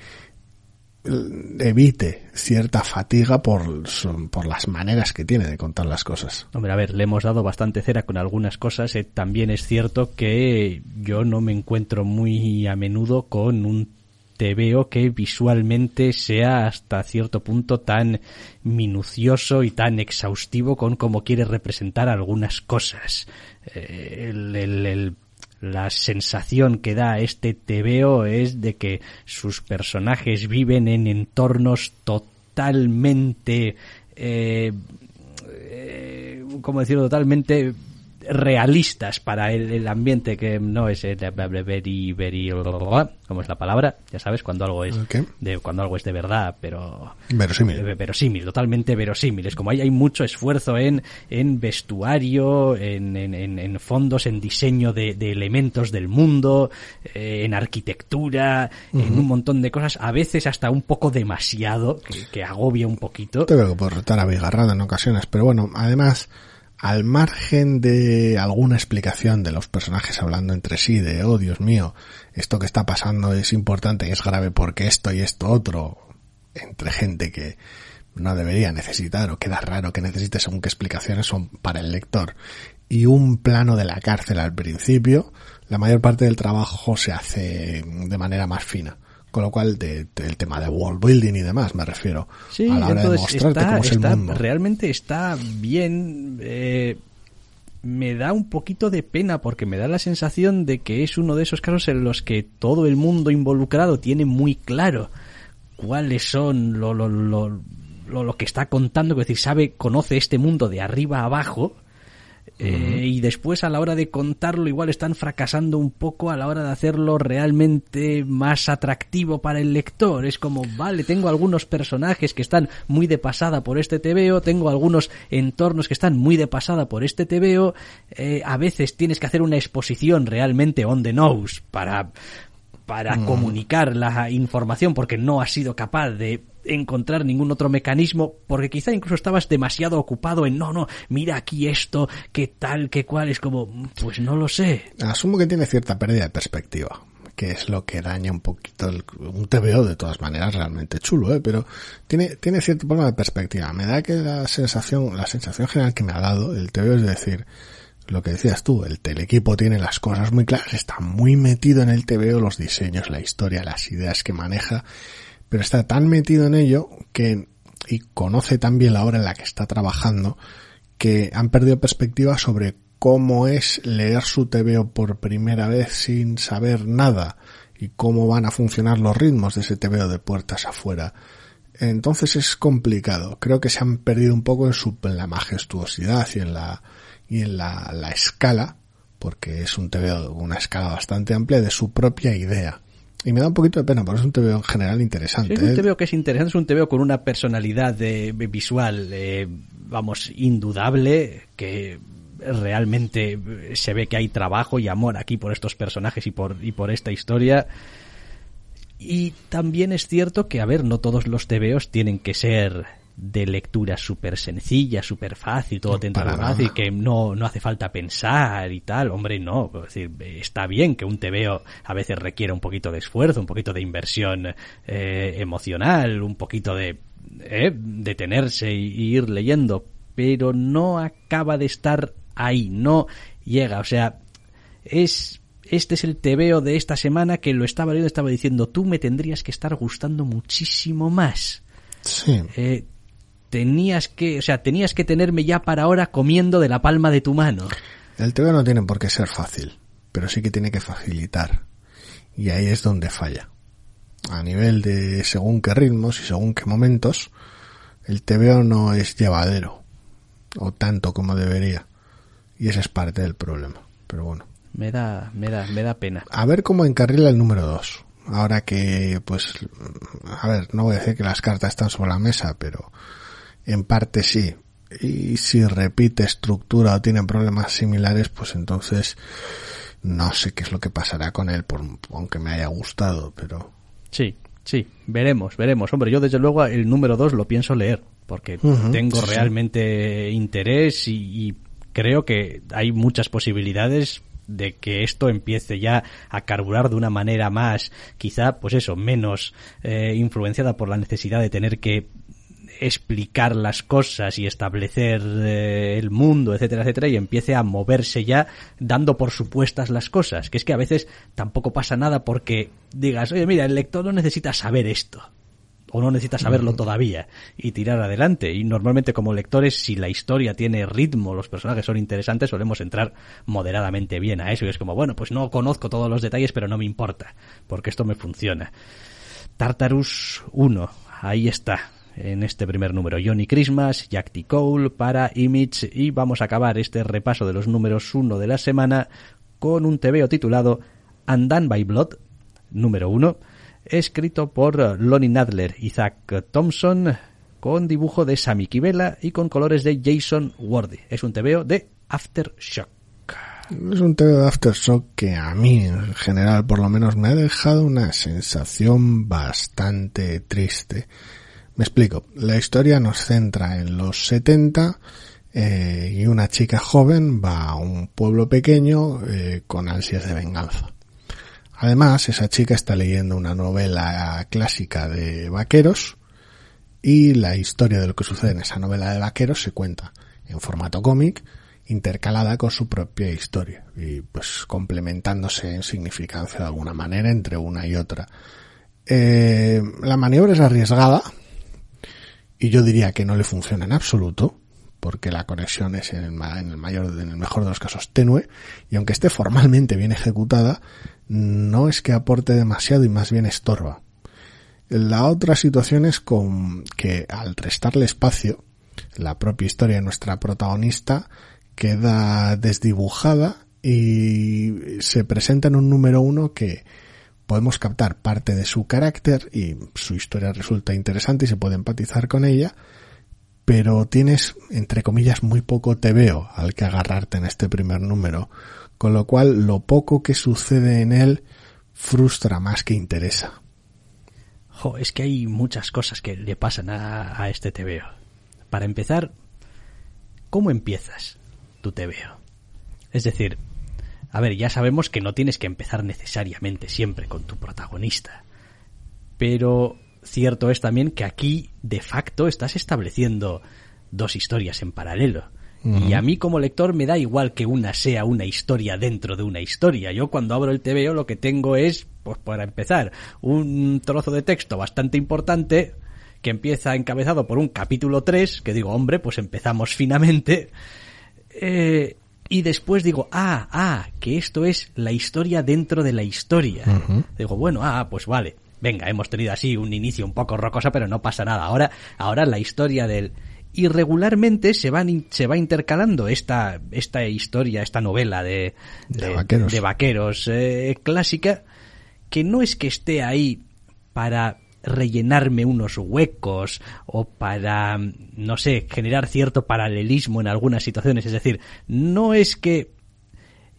evite cierta fatiga por, por las maneras que tiene de contar las cosas. Hombre, a ver, le hemos dado bastante cera con algunas cosas. Eh, también es cierto que yo no me encuentro muy a menudo con un TVO que visualmente sea hasta cierto punto tan minucioso y tan exhaustivo con cómo quiere representar algunas cosas. Eh, el la sensación que da este TVO es de que sus personajes viven en entornos totalmente eh, eh, ¿cómo decirlo? totalmente realistas para el, ambiente que no es eh, very very como es la palabra ya sabes cuando algo es de cuando algo es de verdad pero verosímil. Verosímil totalmente verosímil. Es como hay hay mucho esfuerzo en en vestuario en, en, en fondos en diseño de, de elementos del mundo eh, en arquitectura en un montón de cosas a veces hasta un poco demasiado que, agobia un poquito. Te veo por estar abigarrado en ocasiones pero bueno además al margen de alguna explicación de los personajes hablando entre sí, de, oh Dios mío, esto que está pasando es importante y es grave porque esto y esto otro, entre gente que no debería necesitar o queda raro que necesite según qué explicaciones son para el lector y un plano de la cárcel al principio, la mayor parte del trabajo se hace de manera más fina. Con lo cual, de, el tema de world building y demás, me refiero. Sí, a la hora de mostrarte está, cómo es el está- mundo. realmente está bien. eh, me da un poquito de pena porque me da la sensación de que es uno de esos casos en los que todo el mundo involucrado tiene muy claro cuáles son lo, lo, lo, lo, lo que está contando, es decir, sabe, conoce este mundo de arriba a abajo. Eh, y después a la hora de contarlo igual están fracasando un poco a la hora de hacerlo realmente más atractivo para el lector. Es como, vale, tengo algunos personajes que están muy de pasada por este TVO, tengo algunos entornos que están muy de pasada por este TVO, eh, a veces tienes que hacer una exposición realmente on the nose para para comunicar la información porque no has sido capaz de encontrar ningún otro mecanismo porque quizá incluso estabas demasiado ocupado en no, no, mira aquí esto, qué tal, qué cual, es como, pues no lo sé. Asumo que tiene cierta pérdida de perspectiva, que es lo que daña un poquito el, un TVO de todas maneras realmente chulo, ¿eh? pero tiene, tiene cierto problema de perspectiva. Me da que la sensación, la sensación general que me ha dado el TVO es decir, lo que decías tú, el telequipo tiene las cosas muy claras, está muy metido en el TVO, los diseños, la historia, las ideas que maneja, pero está tan metido en ello que, y conoce tan bien la hora en la que está trabajando, que han perdido perspectiva sobre cómo es leer su TVO por primera vez sin saber nada y cómo van a funcionar los ritmos de ese TVO de puertas afuera. Entonces es complicado. Creo que se han perdido un poco en, su, en la majestuosidad y en la, y en la, la escala, porque es un TVO, una escala bastante amplia de su propia idea. Y me da un poquito de pena, porque es un TVO en general interesante. Sí, es un ¿eh? TVO que es interesante, es un TVO con una personalidad eh, visual, eh, vamos, indudable, que realmente se ve que hay trabajo y amor aquí por estos personajes y por, y por esta historia. Y también es cierto que, a ver, no todos los TVOs tienen que ser de lectura súper sencilla, súper fácil, todo No, te entra fácil, que no, no hace falta pensar y tal, hombre, no, es decir, está bien que un TVO a veces requiera un poquito de esfuerzo, un poquito de inversión eh, emocional, un poquito de eh, detenerse y, y ir leyendo, pero no acaba de estar ahí, no llega, o sea, es este es el TVO de esta semana que lo estaba leyendo, estaba diciendo, tú me tendrías que estar gustando muchísimo más. Sí. Eh, tenías que, o sea, tenías que tenerme ya para ahora comiendo de la palma de tu mano. El TVO no tiene por qué ser fácil, pero sí que tiene que facilitar. Y ahí es donde falla. A nivel de según qué ritmos y según qué momentos, el TVO no es llevadero. O tanto como debería. Y ese es parte del problema. Pero bueno. Me da, me da, me da pena. A ver cómo encarrila el número 2. Ahora que, pues, a ver, no voy a decir que las cartas están sobre la mesa, pero en parte sí. Y si repite estructura o tiene problemas similares, pues entonces no sé qué es lo que pasará con él, por, aunque me haya gustado, pero Sí, sí, veremos, veremos. Hombre, yo desde luego el número 2 lo pienso leer, porque tengo sí. realmente interés y, y creo que hay muchas posibilidades de que esto empiece ya a carburar de una manera más, quizá, pues eso, menos eh, influenciada por la necesidad de tener que explicar las cosas y establecer eh, el mundo, etcétera, etcétera, y empiece a moverse ya dando por supuestas las cosas. Que es que a veces tampoco pasa nada porque digas, oye, mira, el lector no necesita saber esto. O no necesita saberlo todavía y tirar adelante. Y normalmente como lectores, si la historia tiene ritmo, los personajes son interesantes, solemos entrar moderadamente bien a eso. Y es como, bueno, pues no conozco todos los detalles, pero no me importa, porque esto me funciona. Tartarus 1, ahí está, en este primer número. Johnny Christmas, Jack T. Cole para Image y vamos a acabar este repaso de los números 1 de la semana con un TVO titulado Undone by Blood, número 1, escrito por Lonnie Nadler y Zach Thompson, con dibujo de Sammy Kivela y con colores de Jason Wardy. Es un TVO de Aftershock. es un TV de Aftershock que a mí, en general, por lo menos, me ha dejado una sensación bastante triste. Me explico. La historia nos centra en los 70, eh, y una chica joven va a un pueblo pequeño eh, con ansias de venganza. Además, esa chica está leyendo una novela clásica de vaqueros y la historia de lo que sucede en esa novela de vaqueros se cuenta en formato cómic intercalada con su propia historia y pues complementándose en significancia de alguna manera entre una y otra. Eh, la maniobra es arriesgada y yo diría que no le funciona en absoluto porque la conexión es en el, mayor, en el mejor de los casos tenue y aunque esté formalmente bien ejecutada no es que aporte demasiado y más bien estorba. La otra situación es con que al restarle espacio, la propia historia de nuestra protagonista queda desdibujada y se presenta en un número uno que podemos captar parte de su carácter y su historia resulta interesante y se puede empatizar con ella, pero tienes, entre comillas, muy poco te veo al que agarrarte en este primer número, con lo cual lo poco que sucede en él frustra más que interesa. Jo, es que hay muchas cosas que le pasan a, este TVO. Para empezar, ¿cómo empiezas? tu veo. Es decir, a ver, ya sabemos que no tienes que empezar necesariamente siempre con tu protagonista. Pero cierto es también que aquí, de facto, estás estableciendo dos historias en paralelo. Y a mí como lector me da igual que una sea una historia dentro de una historia. Yo cuando abro el TVO lo que tengo es, pues para empezar, un trozo de texto bastante importante que empieza encabezado por un capítulo 3, que digo, hombre, pues empezamos finamente eh, y después digo, ah, ah, que esto es la historia dentro de la historia. Digo, bueno, ah, pues vale. Venga, hemos tenido así un inicio un poco rocosa, pero no pasa nada. Ahora, ahora la historia del y regularmente se van se va intercalando esta esta historia, esta novela de de, vaqueros, eh, clásica que no es que esté ahí para rellenarme unos huecos o para, no sé, generar cierto paralelismo en algunas situaciones. Es decir, no es que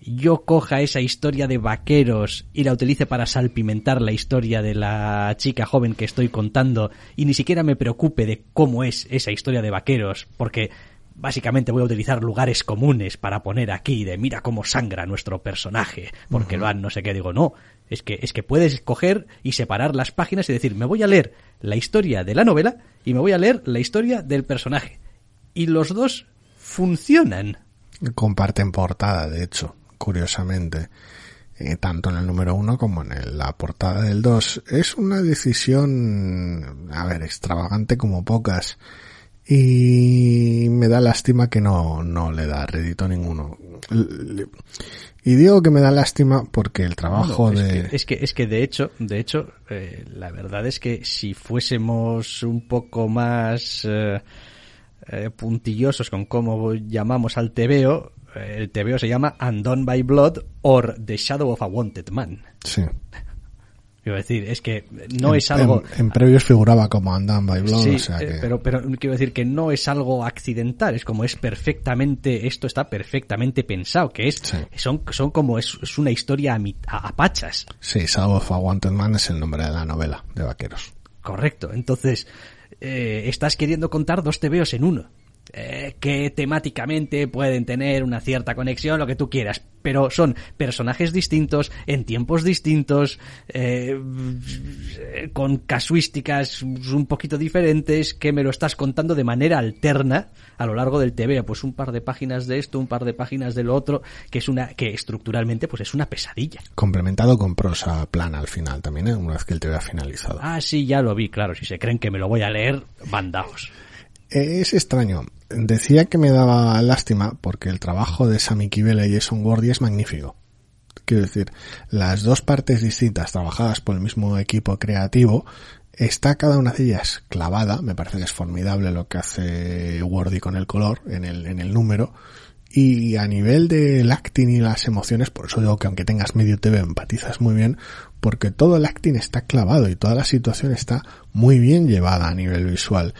yo coja esa historia de vaqueros y la utilice para salpimentar la historia de la chica joven que estoy contando y ni siquiera me preocupe de cómo es esa historia de vaqueros, porque básicamente voy a utilizar lugares comunes para poner aquí de mira cómo sangra nuestro personaje, porque lo han no sé qué, digo, no, es que, es que puedes coger y separar las páginas y decir, me voy a leer la historia de la novela y me voy a leer la historia del personaje. Y los dos funcionan. Comparten portada, de hecho, curiosamente. Eh, tanto en el número uno como en la portada del dos. Es una decisión, a ver, extravagante como pocas y me da lástima que no, no le da rédito ninguno. Y digo que me da lástima porque el trabajo de... es, que, es que de hecho, de hecho, eh, la verdad es que si fuésemos un poco más eh, eh, puntillosos con cómo llamamos al TVO, el TVO se llama Undone by Blood or The Shadow of a Wanted Man. Sí. Quiero decir, es que no es algo... En, previos figuraba como Andan by Blood, sí, o sea que... pero, pero quiero decir que no es algo accidental, es como es perfectamente, esto está perfectamente pensado, que es, son, son como, es, es una historia a, a, pachas. Sí, Shadow of a Wanted Man es el nombre de la novela de vaqueros. Correcto, entonces, eh, estás queriendo contar dos tebeos en uno. Eh, que temáticamente pueden tener una cierta conexión, lo que tú quieras, pero son personajes distintos, en tiempos distintos, eh, con casuísticas un poquito diferentes, que me lo estás contando de manera alterna a lo largo del TV, pues un par de páginas de esto, un par de páginas de lo otro, que es una, que estructuralmente pues es una pesadilla. Complementado con prosa plana al final también, ¿eh? una vez que el TV ha finalizado. Ah, sí, ya lo vi, claro, si se creen que me lo voy a leer, bandaos. Es extraño. Decía que me daba lástima porque el trabajo de Sammy Kibele y Jason Gordy es magnífico. Quiero decir, las dos partes distintas trabajadas por el mismo equipo creativo está cada una de ellas clavada. Me parece que es formidable lo que hace Gordy con el color en el, en el número. Y a nivel del acting y las emociones, por eso digo que aunque tengas medio TV empatizas muy bien, porque todo el acting está clavado y toda la situación está muy bien llevada a nivel visual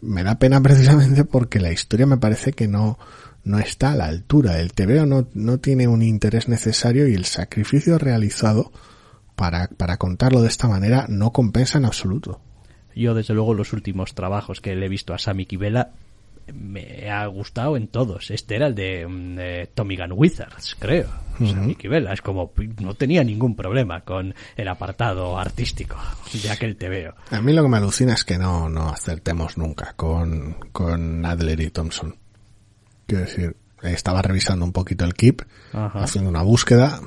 me da pena precisamente porque la historia me parece que no, no está a la altura. El TVO no, no tiene un interés necesario y el sacrificio realizado para, para contarlo de esta manera no compensa en absoluto. Yo, desde luego, los últimos trabajos que le he visto a Sami Kibela me ha gustado en todos. Este era el de, mm, de Tommy Gun Wizards, creo. O sea, Mickey Vela es como, no tenía ningún problema con el apartado artístico de aquel TVO. A mí lo que me alucina es que no, no acertemos nunca con, con Adler y Thompson. Quiero decir, estaba revisando un poquito el Keep, Ajá. haciendo una búsqueda.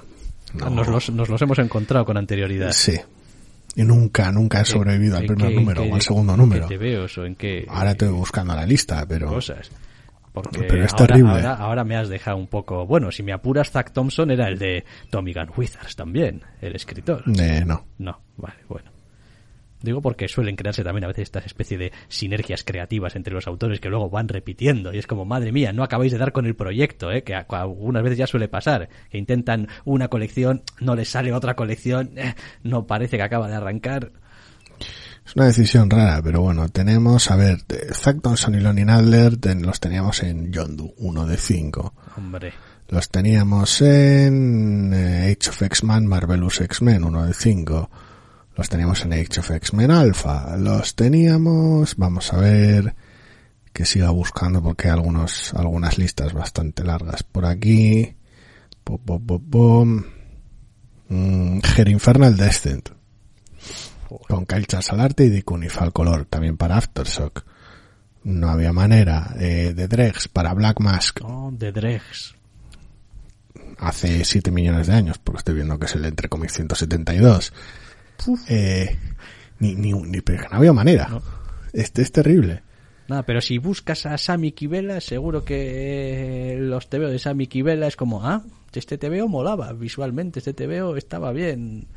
No- Nos, los, nos los hemos encontrado con anterioridad. Sí. Y nunca, nunca he sobrevivido al ¿En primer qué- número o al segundo número. qué TVOs o en qué Ahora estoy buscando la lista, pero cosas? Porque Pero es ahora, terrible. Ahora, ahora me has dejado un poco... Bueno, si me apuras, Zack Thompson era el de Tommy Gun Wizards también, el escritor. eh, no. No, vale, bueno. Digo porque suelen crearse también a veces esta especie de sinergias creativas entre los autores que luego van repitiendo y es como, madre mía, no acabáis de dar con el proyecto, ¿eh? que algunas veces ya suele pasar, que intentan una colección, no les sale otra colección, eh, no parece que acaba de arrancar. Es una decisión rara, pero bueno, tenemos, a ver, de Zack Thompson y Lonnie Adler ten- los teníamos en Yondu, uno de cinco. Hombre, Los teníamos en eh, Age of X-Men, Marvelous X-Men, uno de cinco. Los teníamos en Age of X-Men Alpha. Los teníamos, vamos a ver, que siga buscando porque hay algunos, algunas listas bastante largas por aquí. Pom, pom, pom, pom. Mm, Her Infernal Descent. Con Kyle Charles al arte y Unifal color, también para Aftershock. No había manera. Eh, de Drex para Black Mask oh, The Dregs. hace 7 millones de años, porque estoy viendo que es el entre comillas 172. Eh, ni, ni, ni, pero no había manera. No. Este es terrible. Nada, pero si buscas a Sammy Kibela, seguro que los TVO de Sammy Kibela es como, ah, este TVO molaba visualmente, este TVO estaba bien.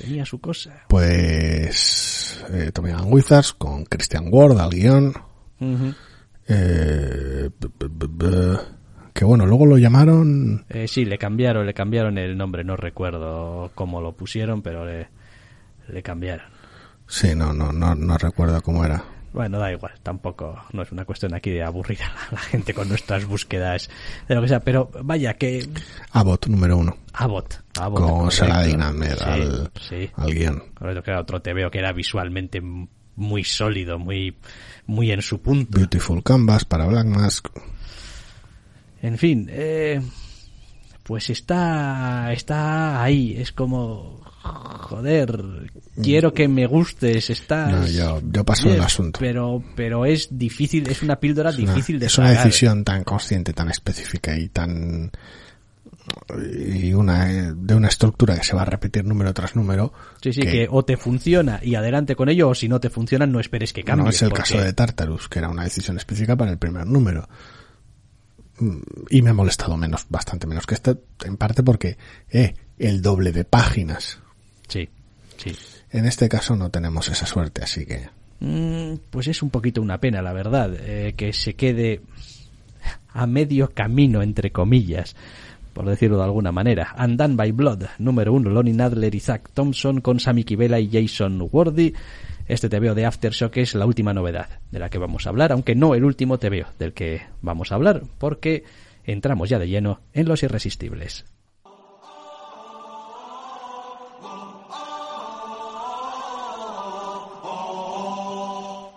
Tenía su cosa. Pues eh, Tommy Gun Wizards con Christian Ward al guion. Eh, b- b- b- b- que bueno, luego lo llamaron... Eh, sí, le cambiaron, le cambiaron el nombre, no recuerdo cómo lo pusieron, pero le, le cambiaron. Sí, no, no, no, no recuerdo cómo era. Bueno, da igual, tampoco, no es una cuestión aquí de aburrir a la, la gente con nuestras búsquedas de lo que sea, pero vaya que Abbott número uno. Abbott, Abbott con. Saladin Ahmed Sí, al, sí. al guion. Era otro TVO que era visualmente muy sólido, muy, muy en su punto. Beautiful Canvas para Black Mask. En fin, eh, pues está, está ahí, es como, joder, quiero que me gustes, estás... No, yo- yo paso del asunto. Pero, pero es difícil, es una píldora Es una- difícil de es una decisión tan consciente, tan específica y tan y una eh, de una estructura que se va a repetir número tras número. Sí, sí, que, o te funciona y adelante con ello, o si no te funciona, no esperes que cambie. no es el porque- caso de Tartarus, que era una decisión específica para el primer número. Y me ha molestado menos, bastante menos que este, en parte porque, eh, el doble de páginas. Sí, sí. En este caso no tenemos esa suerte, así que Mm, Pues es un poquito una pena, la verdad, eh, que se quede a medio camino, entre comillas, por decirlo de alguna manera. Undone by Blood, número uno, Lonnie Nadler y Zack Thompson con Sammy Kibela y Jason Worthy. Este TVO de Aftershock es la última novedad de la que vamos a hablar, aunque no el último TVO del que vamos a hablar, porque entramos ya de lleno en Los Irresistibles.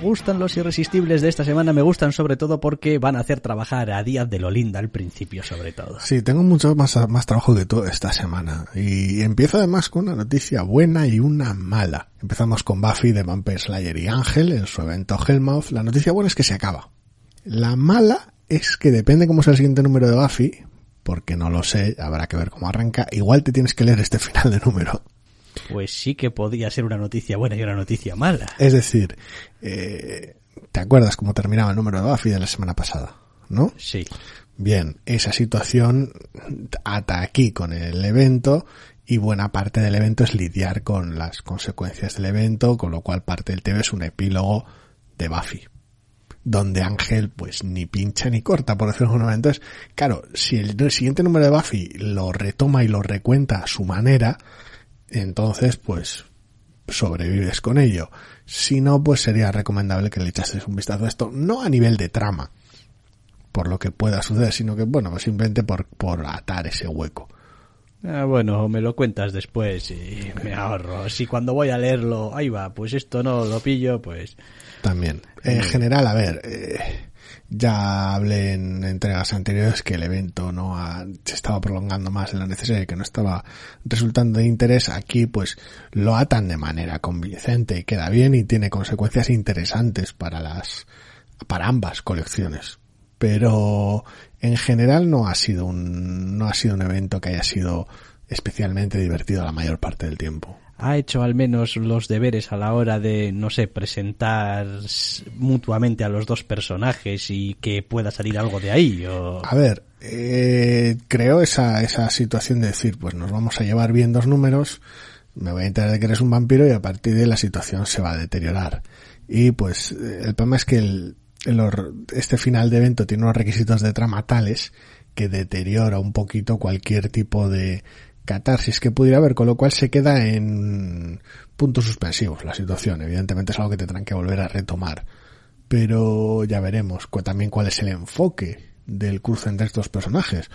Gustan los irresistibles de esta semana, me gustan sobre todo porque van a hacer trabajar a Díaz de Lolinda al principio sobre todo. Sí, tengo mucho más, más trabajo que tú esta semana. Y empiezo además con una noticia buena y una mala. Empezamos con Buffy de Vampire Slayer y Ángel en su evento Hellmouth. La noticia buena es que se acaba. La mala es que depende cómo sea el siguiente número de Buffy, porque no lo sé, habrá que ver cómo arranca. Igual te tienes que leer este final de número. Pues sí que podía ser una noticia buena y una noticia mala. Es decir, eh, ¿te acuerdas cómo terminaba el número de Buffy de la semana pasada? ¿No? Sí. Bien, esa situación ata aquí con el evento y buena parte del evento es lidiar con las consecuencias del evento, con lo cual parte del TV es un epílogo de Buffy donde Ángel pues ni pincha ni corta, por decirlo de alguna manera. Entonces, claro, si el, siguiente número de Buffy lo retoma y lo recuenta a su manera, entonces pues sobrevives con ello. Si no, pues sería recomendable que le echases un vistazo a esto, no a nivel de trama, por lo que pueda suceder, sino que, bueno, pues simplemente por, por atar ese hueco. Ah, bueno, me lo cuentas después y me ahorro. Si cuando voy a leerlo, ahí va, pues esto no lo pillo, pues también. En general, a ver, eh, ya hablé en entregas anteriores que el evento no ha, se estaba prolongando más de lo necesario y que no estaba resultando de interés. Aquí, pues, lo atan de manera convincente y queda bien y tiene consecuencias interesantes para las, para ambas colecciones. Pero, en general no ha sido un, no ha sido un evento que haya sido especialmente divertido la mayor parte del tiempo ha hecho al menos los deberes a la hora de, no sé, presentar mutuamente a los dos personajes y que pueda salir algo de ahí? O... A ver, eh, creo esa, esa situación de decir, pues nos vamos a llevar bien dos números, me voy a enterar de que eres un vampiro y a partir de la situación se va a deteriorar. Y pues el problema es que el, este final de evento tiene unos requisitos de trama tales que deteriora un poquito cualquier tipo de catarsis que pudiera haber, con lo cual se queda en puntos suspensivos la situación. Evidentemente es algo que tendrán que volver a retomar. Pero ya veremos también cuál es el enfoque del cruce entre estos personajes,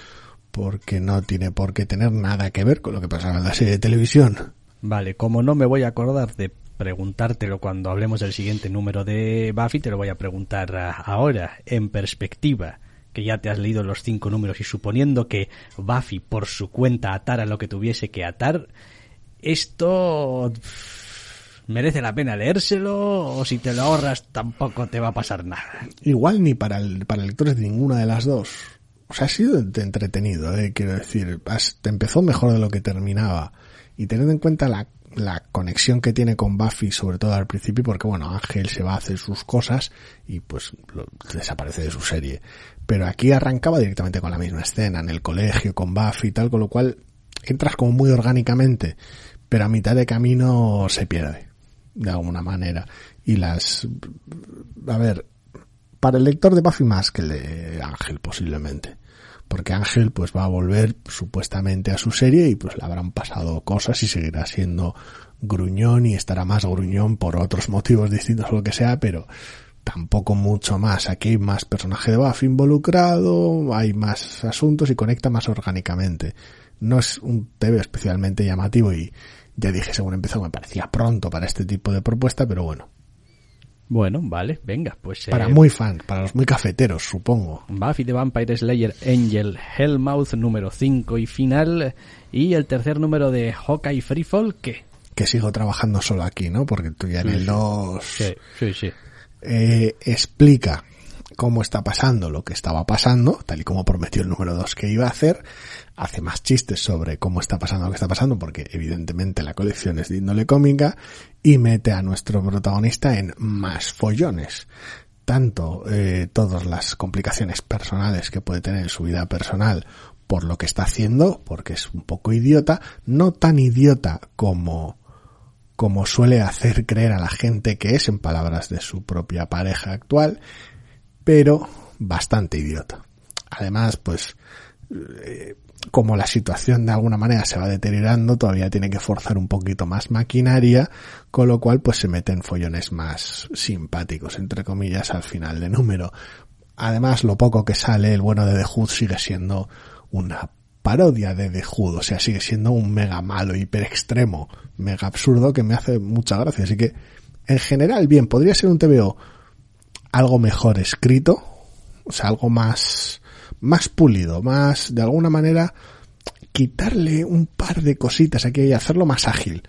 porque no tiene por qué tener nada que ver con lo que pasaba en la serie de televisión. Vale, como no me voy a acordar de preguntártelo cuando hablemos del siguiente número de Buffy, te lo voy a preguntar ahora, en perspectiva que ya te has leído los cinco números y suponiendo que Buffy por su cuenta atara lo que tuviese que atar, esto merece la pena leérselo o si te lo ahorras tampoco te va a pasar nada. Igual ni para, el, para lectores de ninguna de las dos. O sea, ha sido entretenido, eh, quiero decir, te empezó mejor de lo que terminaba. Y teniendo en cuenta la la conexión que tiene con Buffy, sobre todo al principio, porque bueno, Ángel se va a hacer sus cosas y pues desaparece de su serie. Pero aquí arrancaba directamente con la misma escena, en el colegio, con Buffy y tal, con lo cual entras como muy orgánicamente, pero a mitad de camino se pierde, de alguna manera. Y las, a ver, para el lector de Buffy más que el de Ángel posiblemente porque Ángel pues va a volver supuestamente a su serie y pues le habrán pasado cosas y seguirá siendo gruñón y estará más gruñón por otros motivos distintos o lo que sea, pero tampoco mucho más. Aquí hay más personaje de Buffy involucrado, hay más asuntos y conecta más orgánicamente. No es un TV especialmente llamativo y ya dije según empezó me parecía pronto para este tipo de propuesta, pero bueno, bueno, vale, venga, pues... Para eh, muy fan, para los muy cafeteros, supongo. Buffy the Vampire Slayer Angel Hellmouth número 5 y final. Y el tercer número de Hawkeye Freefall, ¿qué? Que sigo trabajando solo aquí, ¿no? Porque tú ya en el 2... Sí, sí, sí. Eh, explica cómo está pasando lo que estaba pasando, tal y como prometió el número 2 que iba a hacer, hace más chistes sobre cómo está pasando lo que está pasando, porque evidentemente la colección es de índole cómica, y mete a nuestro protagonista en más follones. Tanto eh, todas las complicaciones personales que puede tener en su vida personal por lo que está haciendo, porque es un poco idiota, no tan idiota como como suele hacer creer a la gente que es en palabras de su propia pareja actual, pero bastante idiota. Además, pues, eh, como la situación de alguna manera se va deteriorando, todavía tiene que forzar un poquito más maquinaria, con lo cual pues se meten follones más simpáticos, entre comillas, al final de número. Además, lo poco que sale, el bueno de The Hood sigue siendo una parodia de The Hood, o sea, sigue siendo un mega malo, hiper extremo, mega absurdo que me hace mucha gracia. Así que, en general, bien, podría ser un TVO algo mejor escrito, o sea, algo más, más pulido, más, de alguna manera, quitarle un par de cositas aquí y hacerlo más ágil.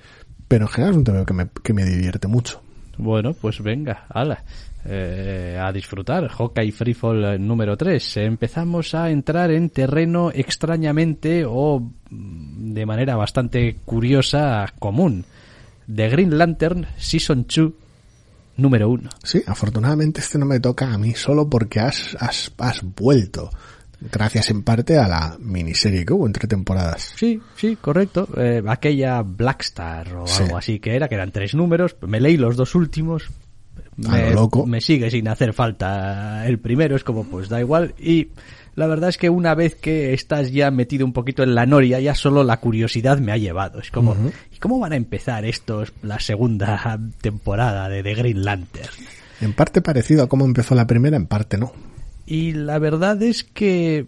Pero en general es un tema que me, que me divierte mucho. Bueno, pues venga, ala. Eh, a disfrutar. Hawkeye Freefall eh, número 3. Empezamos a entrar en terreno extrañamente o mm, de manera bastante curiosa común. The Green Lantern Season 2 número 1. Sí, afortunadamente este no me toca a mí solo porque has, has, has vuelto. Gracias en parte a la miniserie que hubo entre temporadas. Sí, sí, correcto. Eh, aquella Blackstar o Sí. algo así que era, que eran tres números. Me leí los dos últimos. Me, lo loco. me sigue sin hacer falta el primero, es como pues da igual. Y la verdad es que una vez que estás ya metido un poquito en la noria, ya solo la curiosidad me ha llevado. Es como, ¿y cómo van a empezar estos la segunda temporada de The Green Lantern? En parte parecido a cómo empezó la primera, en parte no. Y la verdad es que,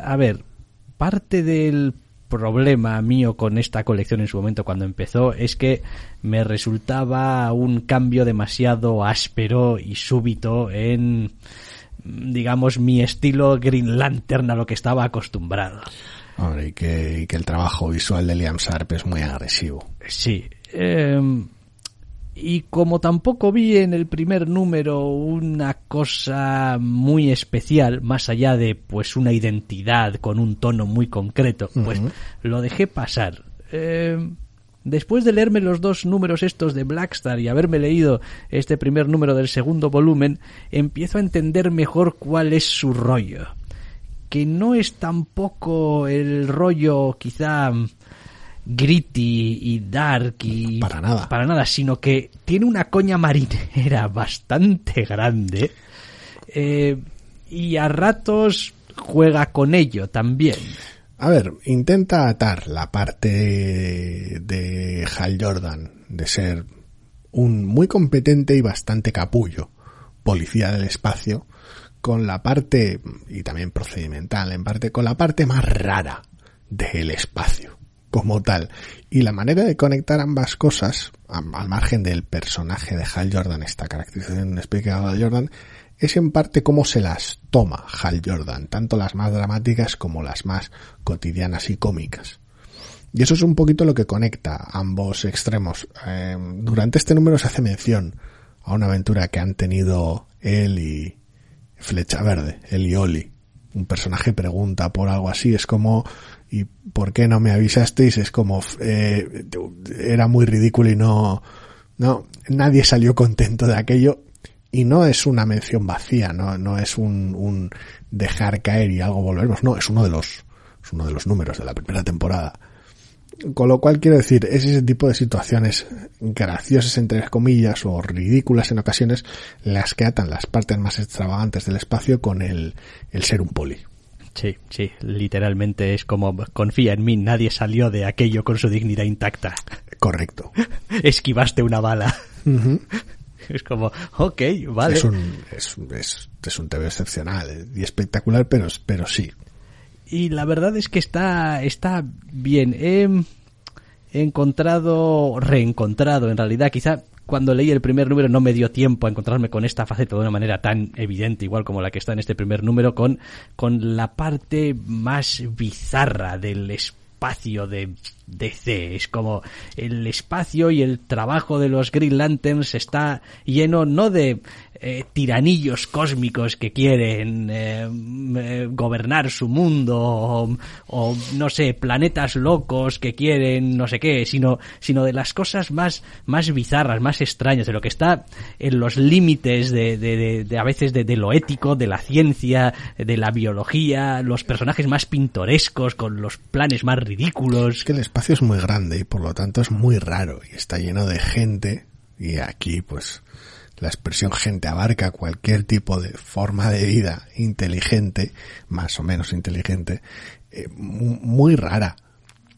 a ver, parte del problema mío con esta colección en su momento cuando empezó es que me resultaba un cambio demasiado áspero y súbito en, digamos, mi estilo Green Lantern a lo que estaba acostumbrado. Hombre, y que, y que el trabajo visual de Liam Sharp es muy agresivo. Sí. eh, y como tampoco vi en el primer número una cosa muy especial, más allá de pues una identidad con un tono muy concreto, pues lo dejé pasar. Eh, después de leerme los dos números estos de Blackstar y haberme leído este primer número del segundo volumen, empiezo a entender mejor cuál es su rollo. Que no es tampoco el rollo quizá gritty y dark y Para nada. para nada sino que tiene una coña marinera bastante grande eh, y a ratos juega con ello también A ver, intenta atar la parte de Hal Jordan de ser un muy competente y bastante capullo policía del espacio con la parte, y también procedimental en parte, con la parte más rara del espacio como tal. Y la manera de conectar ambas cosas, al margen del personaje de Hal Jordan, esta caracterización específica de Jordan, es en parte cómo se las toma Hal Jordan, tanto las más dramáticas como las más cotidianas y cómicas. Y eso es un poquito lo que conecta ambos extremos. Eh, durante este número se hace mención a una aventura que han tenido él y Flecha Verde, él y Oli. Un personaje pregunta por algo así, es como, ¿y por qué no me avisasteis? Es como, eh, era muy ridículo y no, no, nadie salió contento de aquello. Y no es una mención vacía, no, no es un, dejar caer y algo volvernos, no, es uno de los, es uno de los números de la primera temporada. Con lo cual quiero decir, es ese tipo de situaciones graciosas entre comillas o ridículas en ocasiones las que atan las partes más extravagantes del espacio con el, el ser un poli. Sí sí literalmente es como confía en mí nadie salió de aquello con su dignidad intacta Correcto. esquivaste una bala. Es como ok vale Es un, es, es, es un TV excepcional y espectacular, pero, pero sí. y la verdad es que está está bien. He encontrado reencontrado en realidad quizá cuando leí el primer número no me dio tiempo a encontrarme con esta faceta de una manera tan evidente igual como la que está en este primer número con con la parte más bizarra del espacio de DC es como el espacio y el trabajo de los Green Lanterns está lleno no de eh, tiranillos cósmicos que quieren eh, eh, gobernar su mundo o, no sé planetas locos que quieren no sé qué sino sino de las cosas más más bizarras más extrañas de lo que está en los límites de, de, a veces de, lo ético de la ciencia de la biología los personajes más pintorescos con los planes más ridículos. Es que el espacio es muy grande y por lo tanto es muy raro y está lleno de gente y aquí pues la expresión gente abarca cualquier tipo de forma de vida inteligente, más o menos inteligente, eh, mu- muy rara.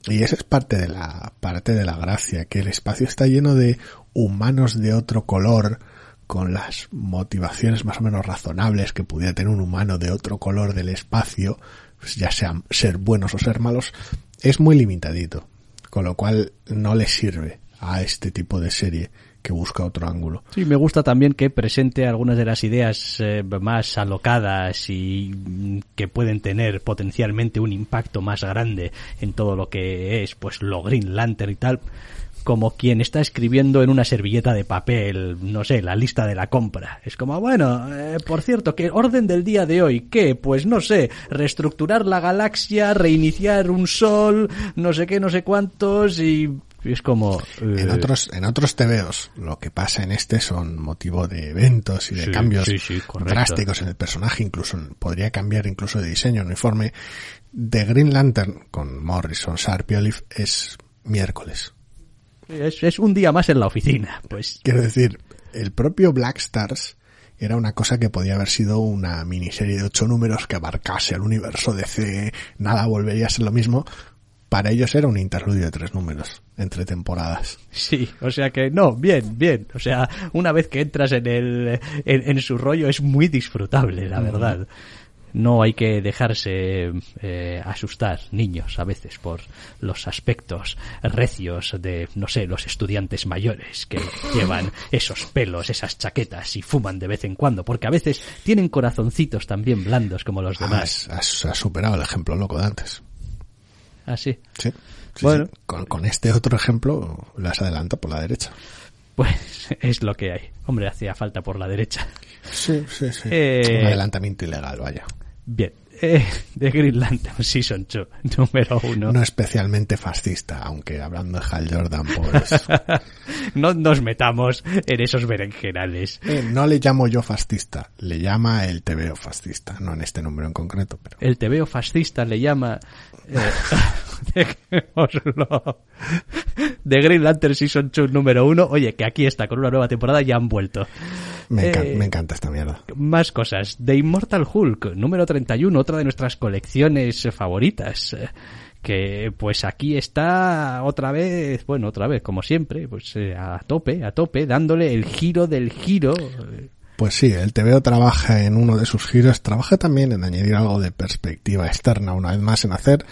Y esa es parte de la, parte de la gracia, que el espacio está lleno de humanos de otro color, con las motivaciones más o menos razonables que pudiera tener un humano de otro color del espacio, pues ya sean ser buenos o ser malos, es muy limitadito. Con lo cual no le sirve a este tipo de serie que busca otro ángulo. Sí, me gusta también que presente algunas de las ideas eh, más alocadas y mm, que pueden tener potencialmente un impacto más grande en todo lo que es pues lo Green Lantern y tal como quien está escribiendo en una servilleta de papel, no sé, la lista de la compra. Es como, bueno, eh, por cierto, ¿qué orden del día de hoy? ¿Qué? Pues no sé, reestructurar la galaxia, reiniciar un sol, no sé qué, no sé cuántos y y es como... eh, En otros, en otros TVOs, lo que pasa en este son motivo de eventos y de Sí, cambios sí, sí, correcto. drásticos en el personaje, incluso podría cambiar incluso de diseño uniforme. De Green Lantern con Morrison, Sharp y Olive es miércoles. Es, es un día más en la oficina. Pues Quiero decir, el propio Black Stars era una cosa que podía haber sido una miniserie de ocho números que abarcase al universo DC, nada volvería a ser lo mismo. Para ellos era un interludio de tres números entre temporadas. Sí, o sea que no, bien, bien. O sea, una vez que entras en el en, en su rollo es muy disfrutable, la verdad. No hay que dejarse eh, asustar, niños, a veces, por los aspectos recios de, no sé, los estudiantes mayores que llevan esos pelos, esas chaquetas y fuman de vez en cuando, porque a veces tienen corazoncitos también blandos como los demás. Has, has- has superado el ejemplo loco de antes. Así. Sí. Sí, Bueno. sí. Con, con este otro ejemplo las adelanto por la derecha. Pues es lo que hay. Hombre, hacía falta por la derecha. Sí, sí, sí. Eh, Un adelantamiento ilegal, vaya. Bien. Eh, The Green Lantern Season 2, número uno. No especialmente fascista, aunque hablando de Hal Jordan, pues... No nos metamos en esos berenjenales. Eh, no le llamo yo fascista, le llama el TVO fascista, no en este número en concreto, pero... El TVO fascista le llama... Eh, dejémoslo. The Green Lantern Season 2, número uno. Oye, que aquí está con una nueva temporada y ya han vuelto. Me, encan- Eh, me encanta esta mierda. Más cosas. The Immortal Hulk, número 31, otra de nuestras colecciones favoritas. eh, Que pues aquí está otra vez, bueno, otra vez, como siempre, pues eh, a tope, a tope, dándole el giro del giro. Pues sí, el TVO trabaja en uno de sus giros, trabaja también en añadir algo de perspectiva externa, una vez más en hacer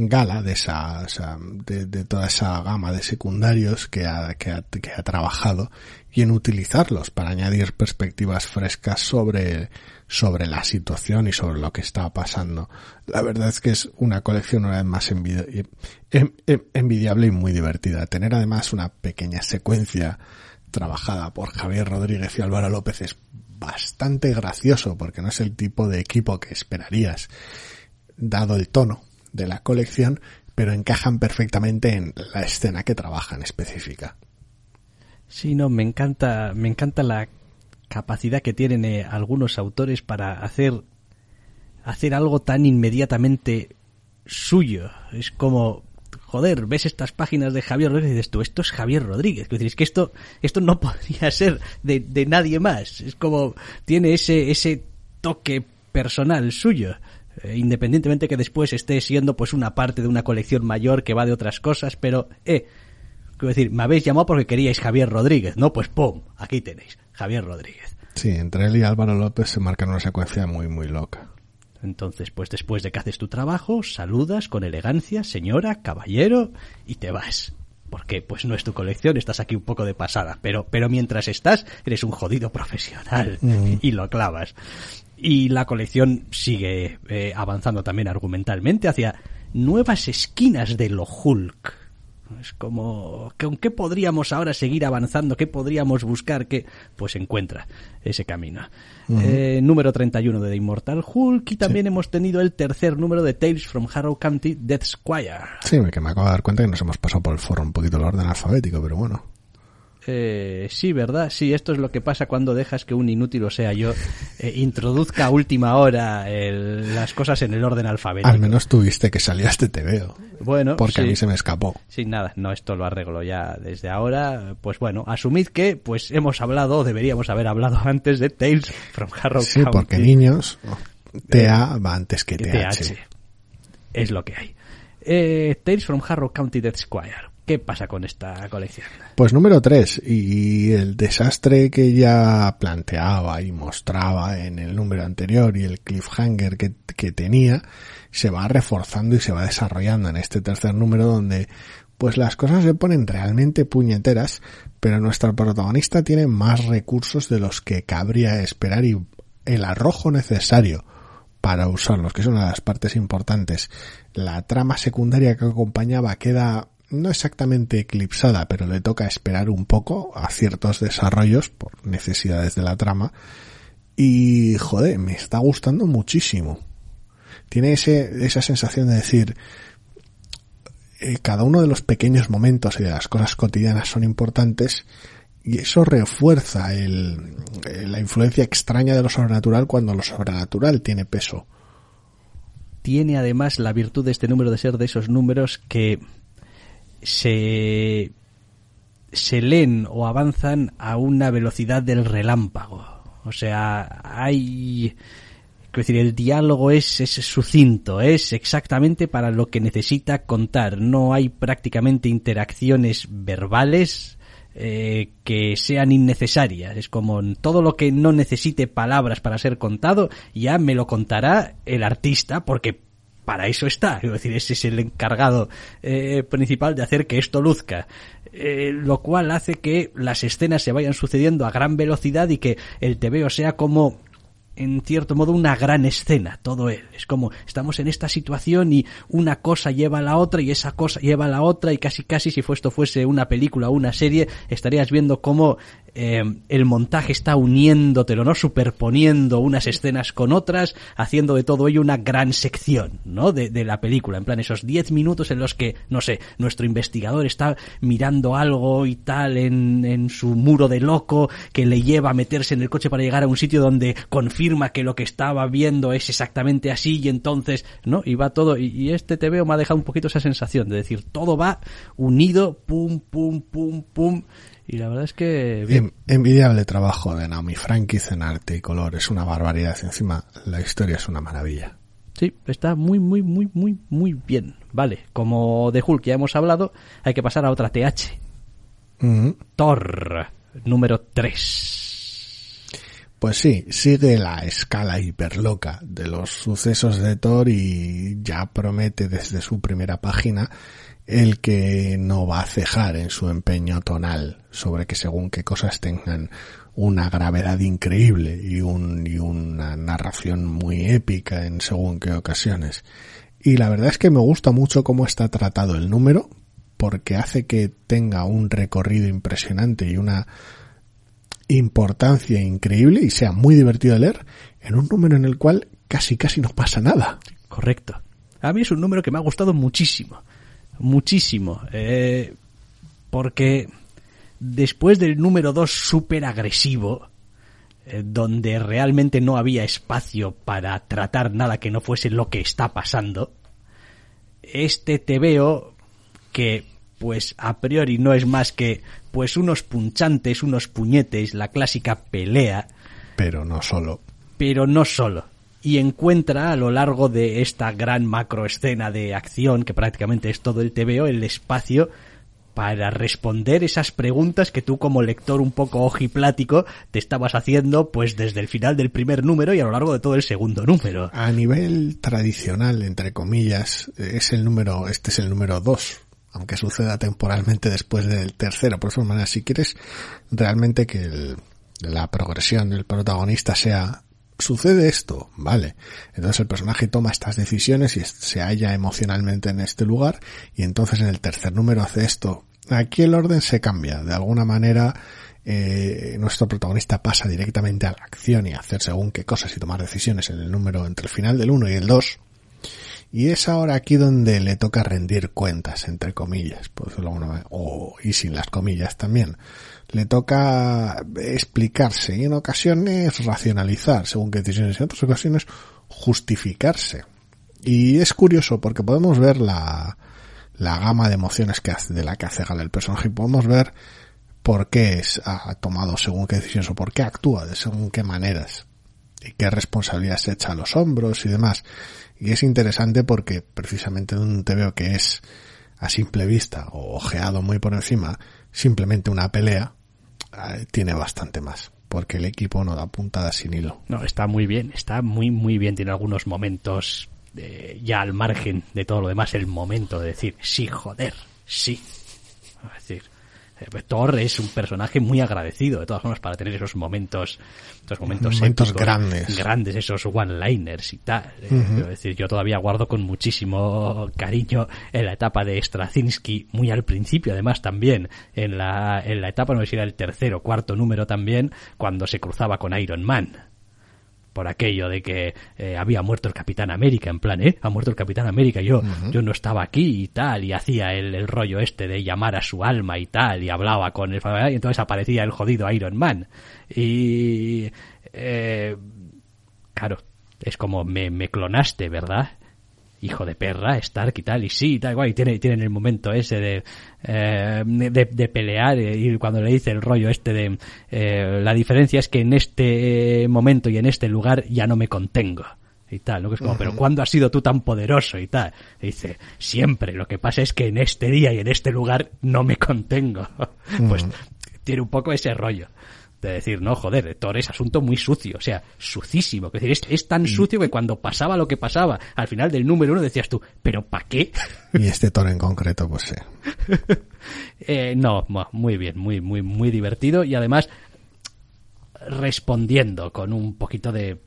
gala de esa, de, toda esa gama de secundarios que ha, que, ha, que ha trabajado y en utilizarlos para añadir perspectivas frescas sobre, sobre la situación y sobre lo que está pasando. La verdad es que es una colección una vez más envidi- em- em- envidiable y muy divertida. Tener además una pequeña secuencia trabajada por Javier Rodríguez y Álvaro López es bastante gracioso porque no es el tipo de equipo que esperarías dado el tono de la colección, pero encajan perfectamente en la escena que trabajan específica. Sí, no, me encanta, me encanta la capacidad que tienen eh, algunos autores para hacer, hacer algo tan inmediatamente suyo. Es como, joder, ves estas páginas de Javier Rodríguez y dices tú, esto es Javier Rodríguez. Es es que esto, esto no podría ser de, de nadie más. Es como, tiene ese, ese toque personal suyo. Eh, independientemente que después esté siendo pues una parte de una colección mayor que va de otras cosas, pero, eh, Quiero decir, me habéis llamado porque queríais Javier Rodríguez, ¿no? Pues ¡pum! Aquí tenéis, Javier Rodríguez. Sí, entre él y Álvaro López se marcan una secuencia muy, muy loca. Entonces, pues después de que haces tu trabajo, saludas con elegancia, señora, caballero, y te vas. Porque, pues no es tu colección, estás aquí un poco de pasada. Pero, pero mientras estás, eres un jodido profesional. Y lo clavas. Y la colección sigue eh, avanzando también argumentalmente hacia nuevas esquinas de lo Hulk. Es como, ¿con qué podríamos ahora seguir avanzando? ¿Qué podríamos buscar? ¿Qué? Pues encuentra ese camino. Eh, número 31 de The Immortal Hulk y también hemos tenido el tercer número de Tales from Harrow County, Death Squire. Sí, que me acabo de dar cuenta que nos hemos pasado por el foro un poquito el orden alfabético, pero bueno. Eh, sí, ¿verdad? Sí, esto es lo que pasa cuando dejas que un inútil, o sea, yo, eh, introduzca a última hora el- las cosas en el orden alfabético. Al menos tuviste que salir a este TVO. Bueno, Porque a mí se me escapó. Sí, nada, no, esto lo arreglo ya desde ahora. Pues bueno, asumid que pues hemos hablado, o deberíamos haber hablado antes de Tales from Harrow Sí, County. porque niños, TA va antes que Que TH. TH. Es lo que hay. Eh, Tales from Harrow County Death Squire. ¿Qué pasa con esta colección? Pues número 3, y el desastre que ya planteaba y mostraba en el número anterior y el cliffhanger que, que tenía, se va reforzando y se va desarrollando en este tercer número donde pues las cosas se ponen realmente puñeteras, pero nuestra protagonista tiene más recursos de los que cabría esperar y el arrojo necesario para usarlos, que es una de las partes importantes. La trama secundaria que acompañaba queda no exactamente eclipsada, pero le toca esperar un poco a ciertos desarrollos por necesidades de la trama. Y joder, me está gustando muchísimo. Tiene ese, esa sensación de decir, eh, cada uno de los pequeños momentos y de las cosas cotidianas son importantes y eso refuerza el, eh, la influencia extraña de lo sobrenatural cuando lo sobrenatural tiene peso. Tiene además la virtud de este número de ser de esos números que se, se leen o avanzan a una velocidad del relámpago. O sea, hay... Quiero decir, el diálogo es, es sucinto, es exactamente para lo que necesita contar. No hay prácticamente interacciones verbales eh, que sean innecesarias. Es como todo lo que no necesite palabras para ser contado, ya me lo contará el artista, porque para eso está. Es decir, ese es el encargado eh, principal de hacer que esto luzca. Eh, lo cual hace que las escenas se vayan sucediendo a gran velocidad y que el TVO sea como en cierto modo una gran escena, todo él. Es como estamos en esta situación y una cosa lleva a la otra y esa cosa lleva a la otra y casi casi si esto fuese una película o una serie estarías viendo cómo eh, el montaje está uniéndotelo, ¿no? Superponiendo unas escenas con otras, haciendo de todo ello una gran sección, ¿no? De, de la película. En plan, esos 10 minutos en los que, no sé, nuestro investigador está mirando algo y tal en, en su muro de loco que le lleva a meterse en el coche para llegar a un sitio donde confirma que lo que estaba viendo es exactamente así y entonces, ¿no? Y va todo, y, y este te veo me ha dejado un poquito esa sensación de decir, todo va unido, pum, pum, pum, pum, y la verdad es que... Bien. Envidiable trabajo de Naomi Frankiz en arte y color. Es una barbaridad. Encima, la historia es una maravilla. Sí, está muy, muy, muy, muy, muy bien. Vale, como de Hulk ya hemos hablado, hay que pasar a otra TH. Mm -hmm. Thor, número 3. Pues sí, sigue la escala hiperloca de los sucesos de Thor y ya promete desde su primera página el que no va a cejar en su empeño tonal sobre que según qué cosas tengan una gravedad increíble y, un, una narración muy épica en según qué ocasiones. Y la verdad es que me gusta mucho cómo está tratado el número, porque hace que tenga un recorrido impresionante y una importancia increíble y sea muy divertido de leer en un número en el cual casi casi no pasa nada. Correcto. A mí es un número que me ha gustado muchísimo muchísimo. Eh, porque después del número 2 súper agresivo, eh, donde realmente no había espacio para tratar nada que no fuese lo que está pasando, este te veo que pues a priori no es más que pues unos punchantes, unos puñetes, la clásica pelea. Pero no solo. Pero no solo y encuentra a lo largo de esta gran macroescena de acción, que prácticamente es todo el TVO, el espacio para responder esas preguntas que tú como lector un poco ojiplático te estabas haciendo pues desde el final del primer número y a lo largo de todo el segundo número. A nivel tradicional, entre comillas, es el número, este es el número 2, aunque suceda temporalmente después del tercero. Por esa manera, si quieres realmente que el, la progresión del protagonista sea sucede esto, vale. Entonces el personaje toma estas decisiones y se halla emocionalmente en este lugar y entonces en el tercer número hace esto. Aquí el orden se cambia. De alguna manera eh, nuestro protagonista pasa directamente a la acción y a hacer según qué cosas y tomar decisiones en el número entre el final del 1 y el 2. Y es ahora aquí donde le toca rendir cuentas, entre comillas, por decirlo de alguna manera, o, y sin las comillas también le toca explicarse y en ocasiones racionalizar según qué decisiones y en otras ocasiones justificarse. Y es curioso porque podemos ver la, la gama de emociones que hace, de la que hace gala el personaje y podemos ver por qué es, ha tomado según qué decisiones o por qué actúa de según qué maneras y qué responsabilidad se echa a los hombros y demás. Y es interesante porque precisamente un veo que es a simple vista o ojeado muy por encima simplemente una pelea, tiene bastante más porque el equipo no da puntadas sin hilo. No, está muy bien, está muy muy bien, tiene algunos momentos eh, ya al margen de todo lo demás, el momento de decir, sí, joder, sí. Eh, Thor es un personaje muy agradecido, de todas formas, para tener esos momentos, esos momentos, Momentos épicos, grandes. grandes, esos one-liners y tal. Eh, quiero decir, yo todavía guardo con muchísimo cariño en la etapa de Straczynski, muy al principio, además también, en la, en la etapa, no sé si era el tercero, cuarto número también, cuando se cruzaba con Iron Man por aquello de que eh, había muerto el Capitán América, en plan, ¿eh? Ha muerto el Capitán América, yo, yo no estaba aquí y tal, y hacía el, el rollo este de llamar a su alma y tal, y hablaba con el y entonces aparecía el jodido Iron Man. Y... Eh, claro, es como me, me clonaste, ¿verdad? Hijo de perra, Stark y tal, y sí, y tal, guay, tiene, tienen el momento ese de, eh, de, de pelear, eh, y cuando le dice el rollo este de, eh, la diferencia es que en este momento y en este lugar ya no me contengo. Y tal, ¿no? Que es como, pero ¿cuándo has sido tú tan poderoso? Y tal. Y dice, siempre. Lo que pasa es que en este día y en este lugar no me contengo. pues tiene un poco ese rollo de decir, no, joder, Thor es asunto muy sucio, o sea, sucísimo. Es decir, es, es tan sucio que cuando pasaba lo que pasaba, al final del número uno decías tú, ¿pero para qué? Y este Thor en concreto, pues sí. Eh, no, muy bien, muy, muy, muy divertido y además respondiendo con un poquito de,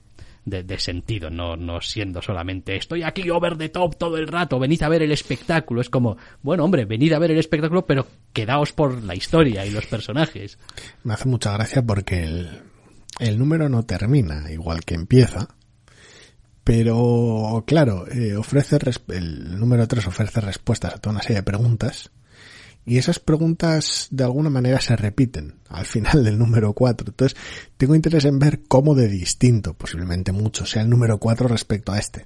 de, sentido, no, no siendo solamente estoy aquí over the top todo el rato, venid a ver el espectáculo. Es como, bueno, hombre, venid a ver el espectáculo, pero quedaos por la historia y los personajes. Me hace mucha gracia porque el, número no termina igual que empieza. Pero, claro, eh, ofrece, el número 3 ofrece respuestas a toda una serie de preguntas. Y esas preguntas de alguna manera se repiten al final del número 4. Entonces, tengo interés en ver cómo de distinto, posiblemente mucho, sea el número 4 respecto a este.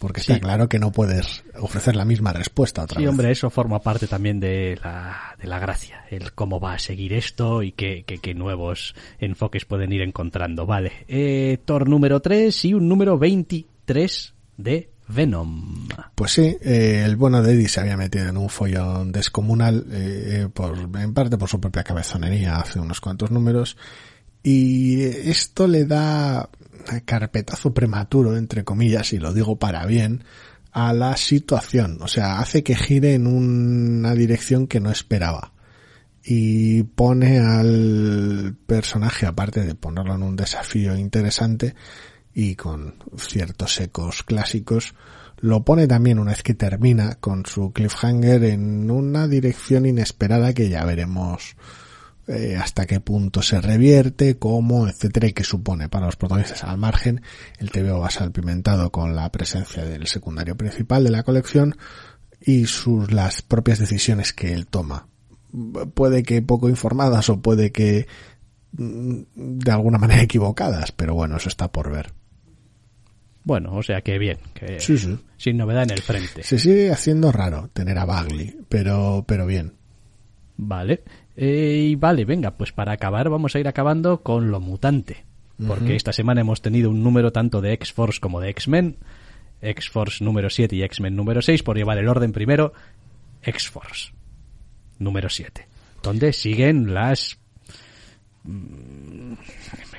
Porque está Sí. claro que no puedes ofrecer la misma respuesta otra Sí, vez. hombre, eso forma parte también de la, de la gracia, el cómo va a seguir esto y qué, qué, qué nuevos enfoques pueden ir encontrando. Vale, eh, Thor número 3 y un número 23 de Venom. Pues sí, eh, el bueno de Eddie se había metido en un follón descomunal, eh, por, en parte por su propia cabezonería hace unos cuantos números, y esto le da carpetazo prematuro, entre comillas, y lo digo para bien, a la situación. O sea, hace que gire en una dirección que no esperaba. Y pone al personaje, aparte de ponerlo en un desafío interesante y con ciertos ecos clásicos, lo pone también una vez que termina con su cliffhanger en una dirección inesperada que ya veremos eh, hasta qué punto se revierte, cómo, etcétera, y qué supone para los protagonistas. Al margen, el TVO va salpimentado con la presencia del secundario principal de la colección y sus las propias decisiones que él toma. Puede que poco informadas o puede que mm, de alguna manera equivocadas, pero bueno, eso está por ver. Bueno, o sea que bien, que Sí, sí. sin novedad en el frente. Se sigue haciendo raro tener a Bagley, pero, pero bien. Vale. Eh, y vale, venga, pues para acabar vamos a ir acabando con lo mutante. Porque esta semana hemos tenido un número tanto de X-Force como de X-Men. X-Force número 7 y X-Men número 6, por llevar el orden primero. X-Force número 7. Donde siguen las mm,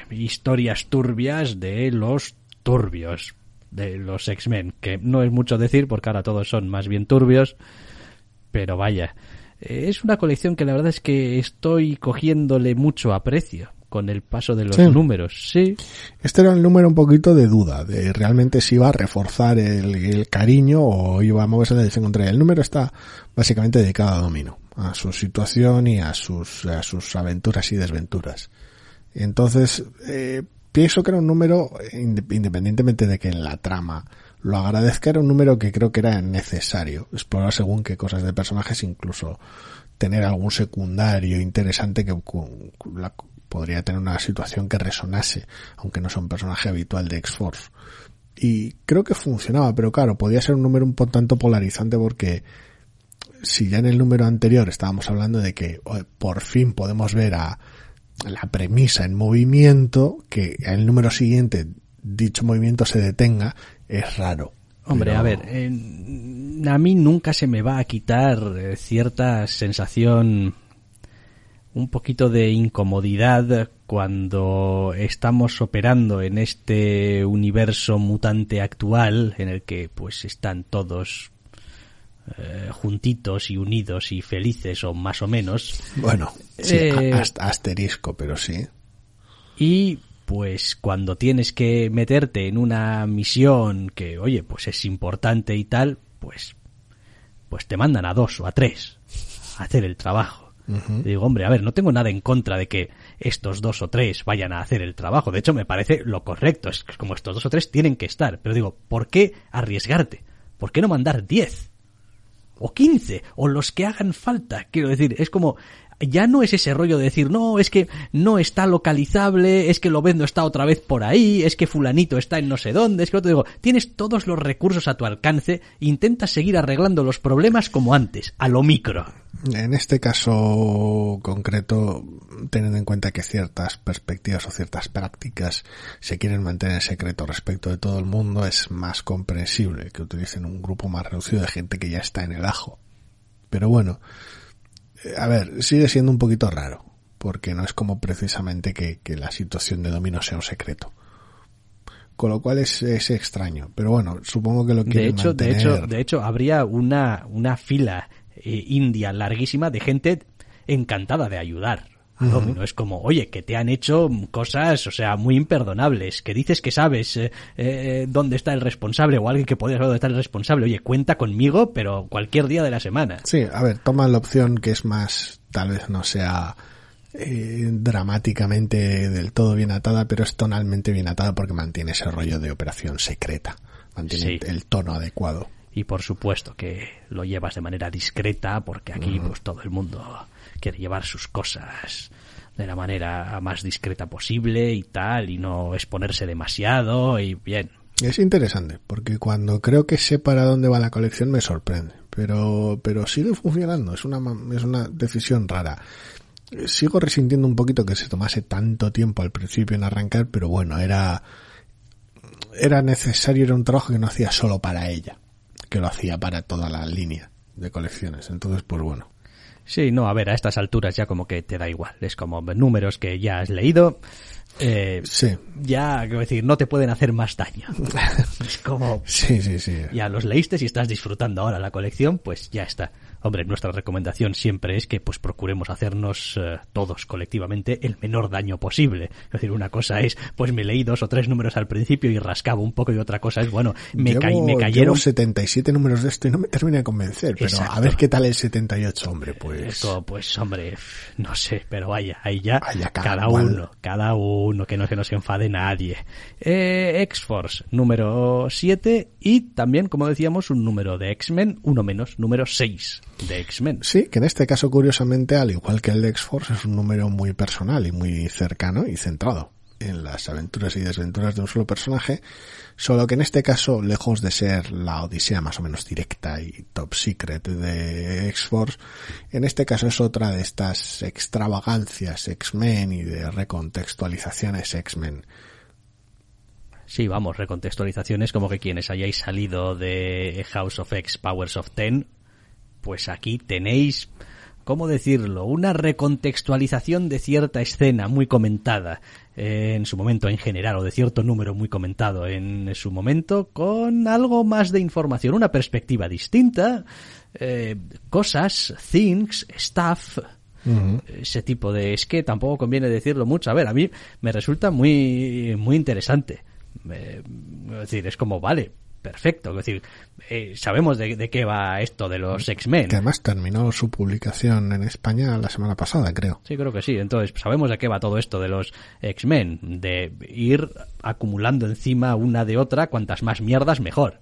historias turbias de los turbios de los X-Men. Que no es mucho decir porque ahora todos son más bien turbios. Pero vaya, es una colección que la verdad es que estoy cogiéndole mucho aprecio con el paso de los Sí. números. Sí, Este era el número un poquito de duda, de realmente si iba a reforzar el, el cariño o iba a moverse en la dirección contraria. El número está básicamente dedicado a Domino, a su situación y a sus, a sus aventuras y desventuras. Entonces, eh, pienso que era un número, inde- independientemente de que en la trama lo agradezca, era un número que creo que era necesario explorar según qué cosas de personajes, incluso tener algún secundario interesante que podría tener una situación que resonase, aunque no sea un personaje habitual de X-Force. Y creo que funcionaba, pero claro, podía ser un número un po- tanto polarizante porque si ya en el número anterior estábamos hablando de que por fin podemos ver a la premisa en movimiento, que el número siguiente dicho movimiento se detenga, es raro. Hombre, Pero- a ver, eh, a mí nunca se me va a quitar eh, cierta sensación, un poquito de incomodidad cuando estamos operando en este universo mutante actual en el que pues están todos eh, juntitos y unidos y felices o más o menos. Bueno, sí, Eh, asterisco, pero sí. Y pues cuando tienes que meterte en una misión que, oye, pues es importante y tal, pues, pues te mandan a dos o a tres a hacer el trabajo. Digo, hombre, a ver, no tengo nada en contra de que estos dos o tres vayan a hacer el trabajo. De hecho, me parece lo correcto. Es como estos dos o tres tienen que estar. Pero digo, ¿por qué arriesgarte? ¿Por qué no mandar diez? O 15 o los que hagan falta. Quiero decir, es como ya no es ese rollo de decir, no, es que no está localizable, es que lo no está otra vez por ahí, es que fulanito está en no sé dónde, es que otro digo, tienes todos los recursos a tu alcance, intentas seguir arreglando los problemas como antes, a lo micro. En este caso concreto, teniendo en cuenta que ciertas perspectivas o ciertas prácticas se quieren mantener en secreto respecto de todo el mundo, es más comprensible que utilicen un grupo más reducido de gente que ya está en el ajo. Pero bueno, a ver, sigue siendo un poquito raro, porque no es como precisamente que, que la situación de domino sea un secreto. Con lo cual es, es extraño, pero bueno, supongo que lo De quieren hecho, de hecho, de hecho, habría una, una fila eh, india larguísima de gente encantada de ayudar. A Domino. Es como, oye, que te han hecho cosas, o sea, muy imperdonables, que dices que sabes eh, eh, dónde está el responsable o alguien que podría saber dónde está el responsable. Oye, cuenta conmigo, pero cualquier día de la semana. Sí, a ver, toma la opción que es más, tal vez no sea eh, dramáticamente del todo bien atada, pero es tonalmente bien atada porque mantiene ese rollo de operación secreta, mantiene Sí. el tono adecuado. Y por supuesto que lo llevas de manera discreta, porque aquí pues todo el mundo quiere llevar sus cosas de la manera más discreta posible y tal, y no exponerse demasiado, y bien. Es interesante, porque cuando creo que sé para dónde va la colección me sorprende, pero, pero sigue funcionando, es una, es una decisión rara. Eh, Sigo resintiendo un poquito que se tomase tanto tiempo al principio en arrancar, pero bueno, era, era necesario, era un trabajo que no hacía solo para ella, que lo hacía para toda la línea de colecciones. Entonces, pues bueno. Sí, no, a ver, a estas alturas ya como que te da igual, es como números que ya has leído, eh, Sí, ya, quiero decir, no te pueden hacer más daño. es como, sí, sí, sí. ya los leíste y estás disfrutando ahora la colección, pues ya está. Hombre, nuestra recomendación siempre es que pues procuremos hacernos eh, todos colectivamente el menor daño posible. Es decir, una cosa es, pues me leí dos o tres números al principio y rascaba un poco y otra cosa es, bueno, me, Llevo- caí, me llevo cayeron 77 números de esto y no me termina de convencer, pero Exacto. a ver qué tal el 78, hombre, pues... Esto, pues hombre, no sé, pero vaya, ahí ya, Vaya, cada uno, cada uno, que no se enfade nadie. Eh, X-Force, número 7, y también, como decíamos, un número de X-Men, uno menos, número 6 de X-Men. Sí, que en este caso, curiosamente, al igual que el de X-Force, es un número muy personal y muy cercano y centrado en las aventuras y desventuras de un solo personaje, solo que en este caso, lejos de ser la odisea más o menos directa y top secret de X-Force, en este caso es otra de estas extravagancias X-Men y de recontextualizaciones X-Men. Sí, vamos, recontextualizaciones como que quienes hayáis salido de House of X, Powers of Ten, pues aquí tenéis, ¿cómo decirlo? Una recontextualización de cierta escena muy comentada eh, en su momento en general, o de cierto número muy comentado en su momento, con algo más de información, una perspectiva distinta, eh, cosas, things, stuff, ese tipo de es que tampoco conviene decirlo mucho. A ver a mí me resulta muy muy interesante. Eh, es decir es como vale perfecto es decir eh, sabemos de, de qué va esto de los X-Men Que además terminó su publicación en España la semana pasada, creo. Sí, creo que sí. Entonces, sabemos de qué va todo esto de los X-Men, de ir acumulando encima una de otra, cuantas más mierdas mejor.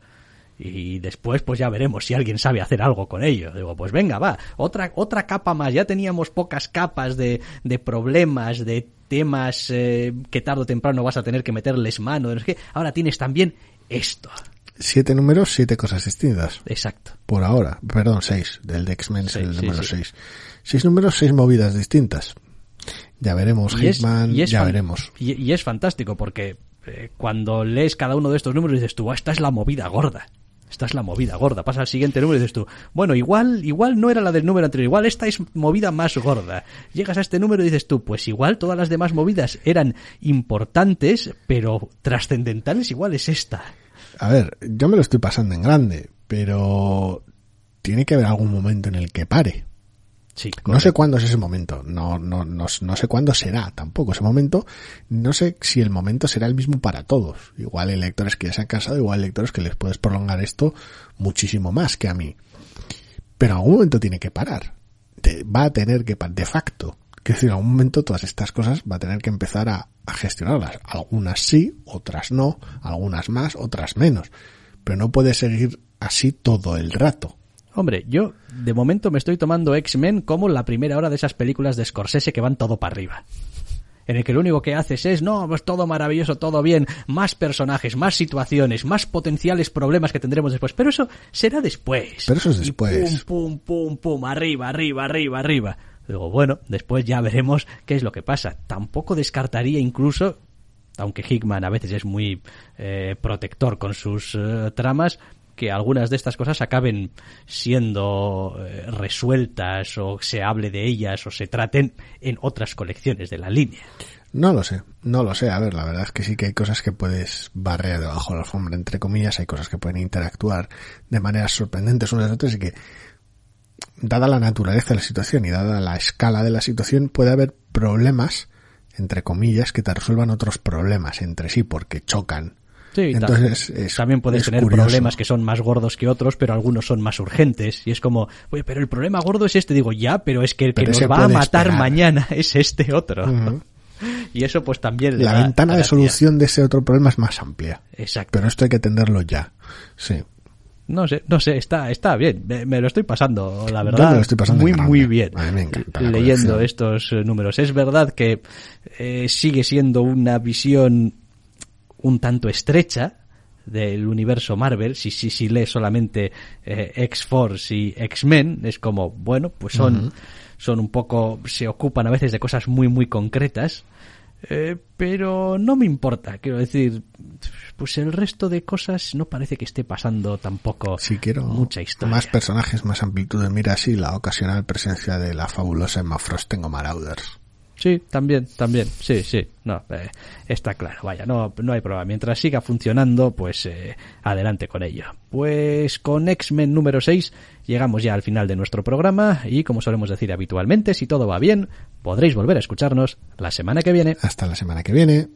Y después, pues ya veremos si alguien sabe hacer algo con ello. Digo, pues venga, va, otra, otra capa más. Ya teníamos pocas capas de, de problemas, de temas eh, que tarde o temprano vas a tener que meterles mano. no sé qué. Ahora tienes también esto. Siete números, siete cosas distintas. Exacto. Por ahora, perdón, seis. Del de X-Men es el sí, número sí. seis. Seis números, seis movidas distintas. Ya veremos, Y es- Hitman, y es ya veremos. Y, y es fantástico porque eh, cuando lees cada uno de estos números dices tú, "Ah, esta es la movida gorda. Esta es la movida gorda. Pasa al siguiente número y dices tú, bueno, igual, igual no era la del número anterior, igual esta es movida más gorda. Llegas a este número y dices tú, pues igual todas las demás movidas eran importantes, pero trascendentales igual es esta. A ver, yo me lo estoy pasando en grande, pero tiene que haber algún momento en el que pare. Sí, No sé cuándo es ese momento, no, no, no, no sé cuándo será tampoco ese momento, no sé si el momento será el mismo para todos. Igual hay lectores que ya se han cansado, igual hay lectores que les puedes prolongar esto muchísimo más que a mí. Pero en algún momento tiene que parar. Te- va a tener que parar, de facto. Que decir, en algún momento todas estas cosas va a tener que empezar a, a gestionarlas. Algunas sí, otras no, algunas más, otras menos. Pero no puede seguir así todo el rato. Hombre, yo de momento me estoy tomando X-Men como la primera hora de esas películas de Scorsese que van todo para arriba. En el que lo único que haces es, no, pues todo maravilloso, todo bien, más personajes, más situaciones, más potenciales problemas que tendremos después. Pero eso será después. Pero eso es Y después. pum, pum, pum, pum, arriba, arriba, arriba, arriba. Digo, bueno, después ya veremos qué es lo que pasa. Tampoco descartaría incluso, aunque Hickman a veces es muy eh, protector con sus eh, tramas, que algunas de estas cosas acaben siendo eh, resueltas o se hable de ellas o se traten en otras colecciones de la línea. No lo sé, no lo sé. A ver, la verdad es que sí que hay cosas que puedes barrer debajo de la alfombra, entre comillas, hay cosas que pueden interactuar de maneras sorprendentes unas de otras y que, dada la naturaleza de la situación y dada la escala de la situación, puede haber problemas, entre comillas, que te resuelvan otros problemas entre sí porque chocan. Sí, ta- Entonces, es- también puedes es tener curioso. problemas que son más gordos que otros, pero algunos son más urgentes. Y es como, oye, pero el problema gordo es este. Digo, ya, pero es que el que Pero nos va a matar esperar. mañana es este otro. Y eso pues también... La da ventana de solución de ese otro problema es más amplia. Exacto. Pero esto hay que atenderlo ya. Sí. No sé, no sé, está, está bien. Me, me lo estoy pasando, la verdad. me lo estoy pasando muy, muy bien. A mí me encanta la Leyendo colección. estos eh, números. Es verdad que eh, sigue siendo una visión un tanto estrecha del universo Marvel, si, si, si lees solamente eh, X-Force y X-Men, es como, bueno, pues son, son un poco, se ocupan a veces de cosas muy, muy concretas, eh, pero no me importa, quiero decir, pues el resto de cosas no parece que esté pasando tampoco Si quiero mucha historia. más personajes, más amplitud de miras y la ocasional presencia de la fabulosa Emma Frost tengo Marauders. Sí, también, también, sí, sí, no, eh, está claro, vaya, no, no hay problema. Mientras siga funcionando, pues eh, adelante con ello. Pues con X-Men número 6 llegamos ya al final de nuestro programa y como solemos decir habitualmente, si todo va bien, podréis volver a escucharnos la semana que viene. Hasta la semana que viene.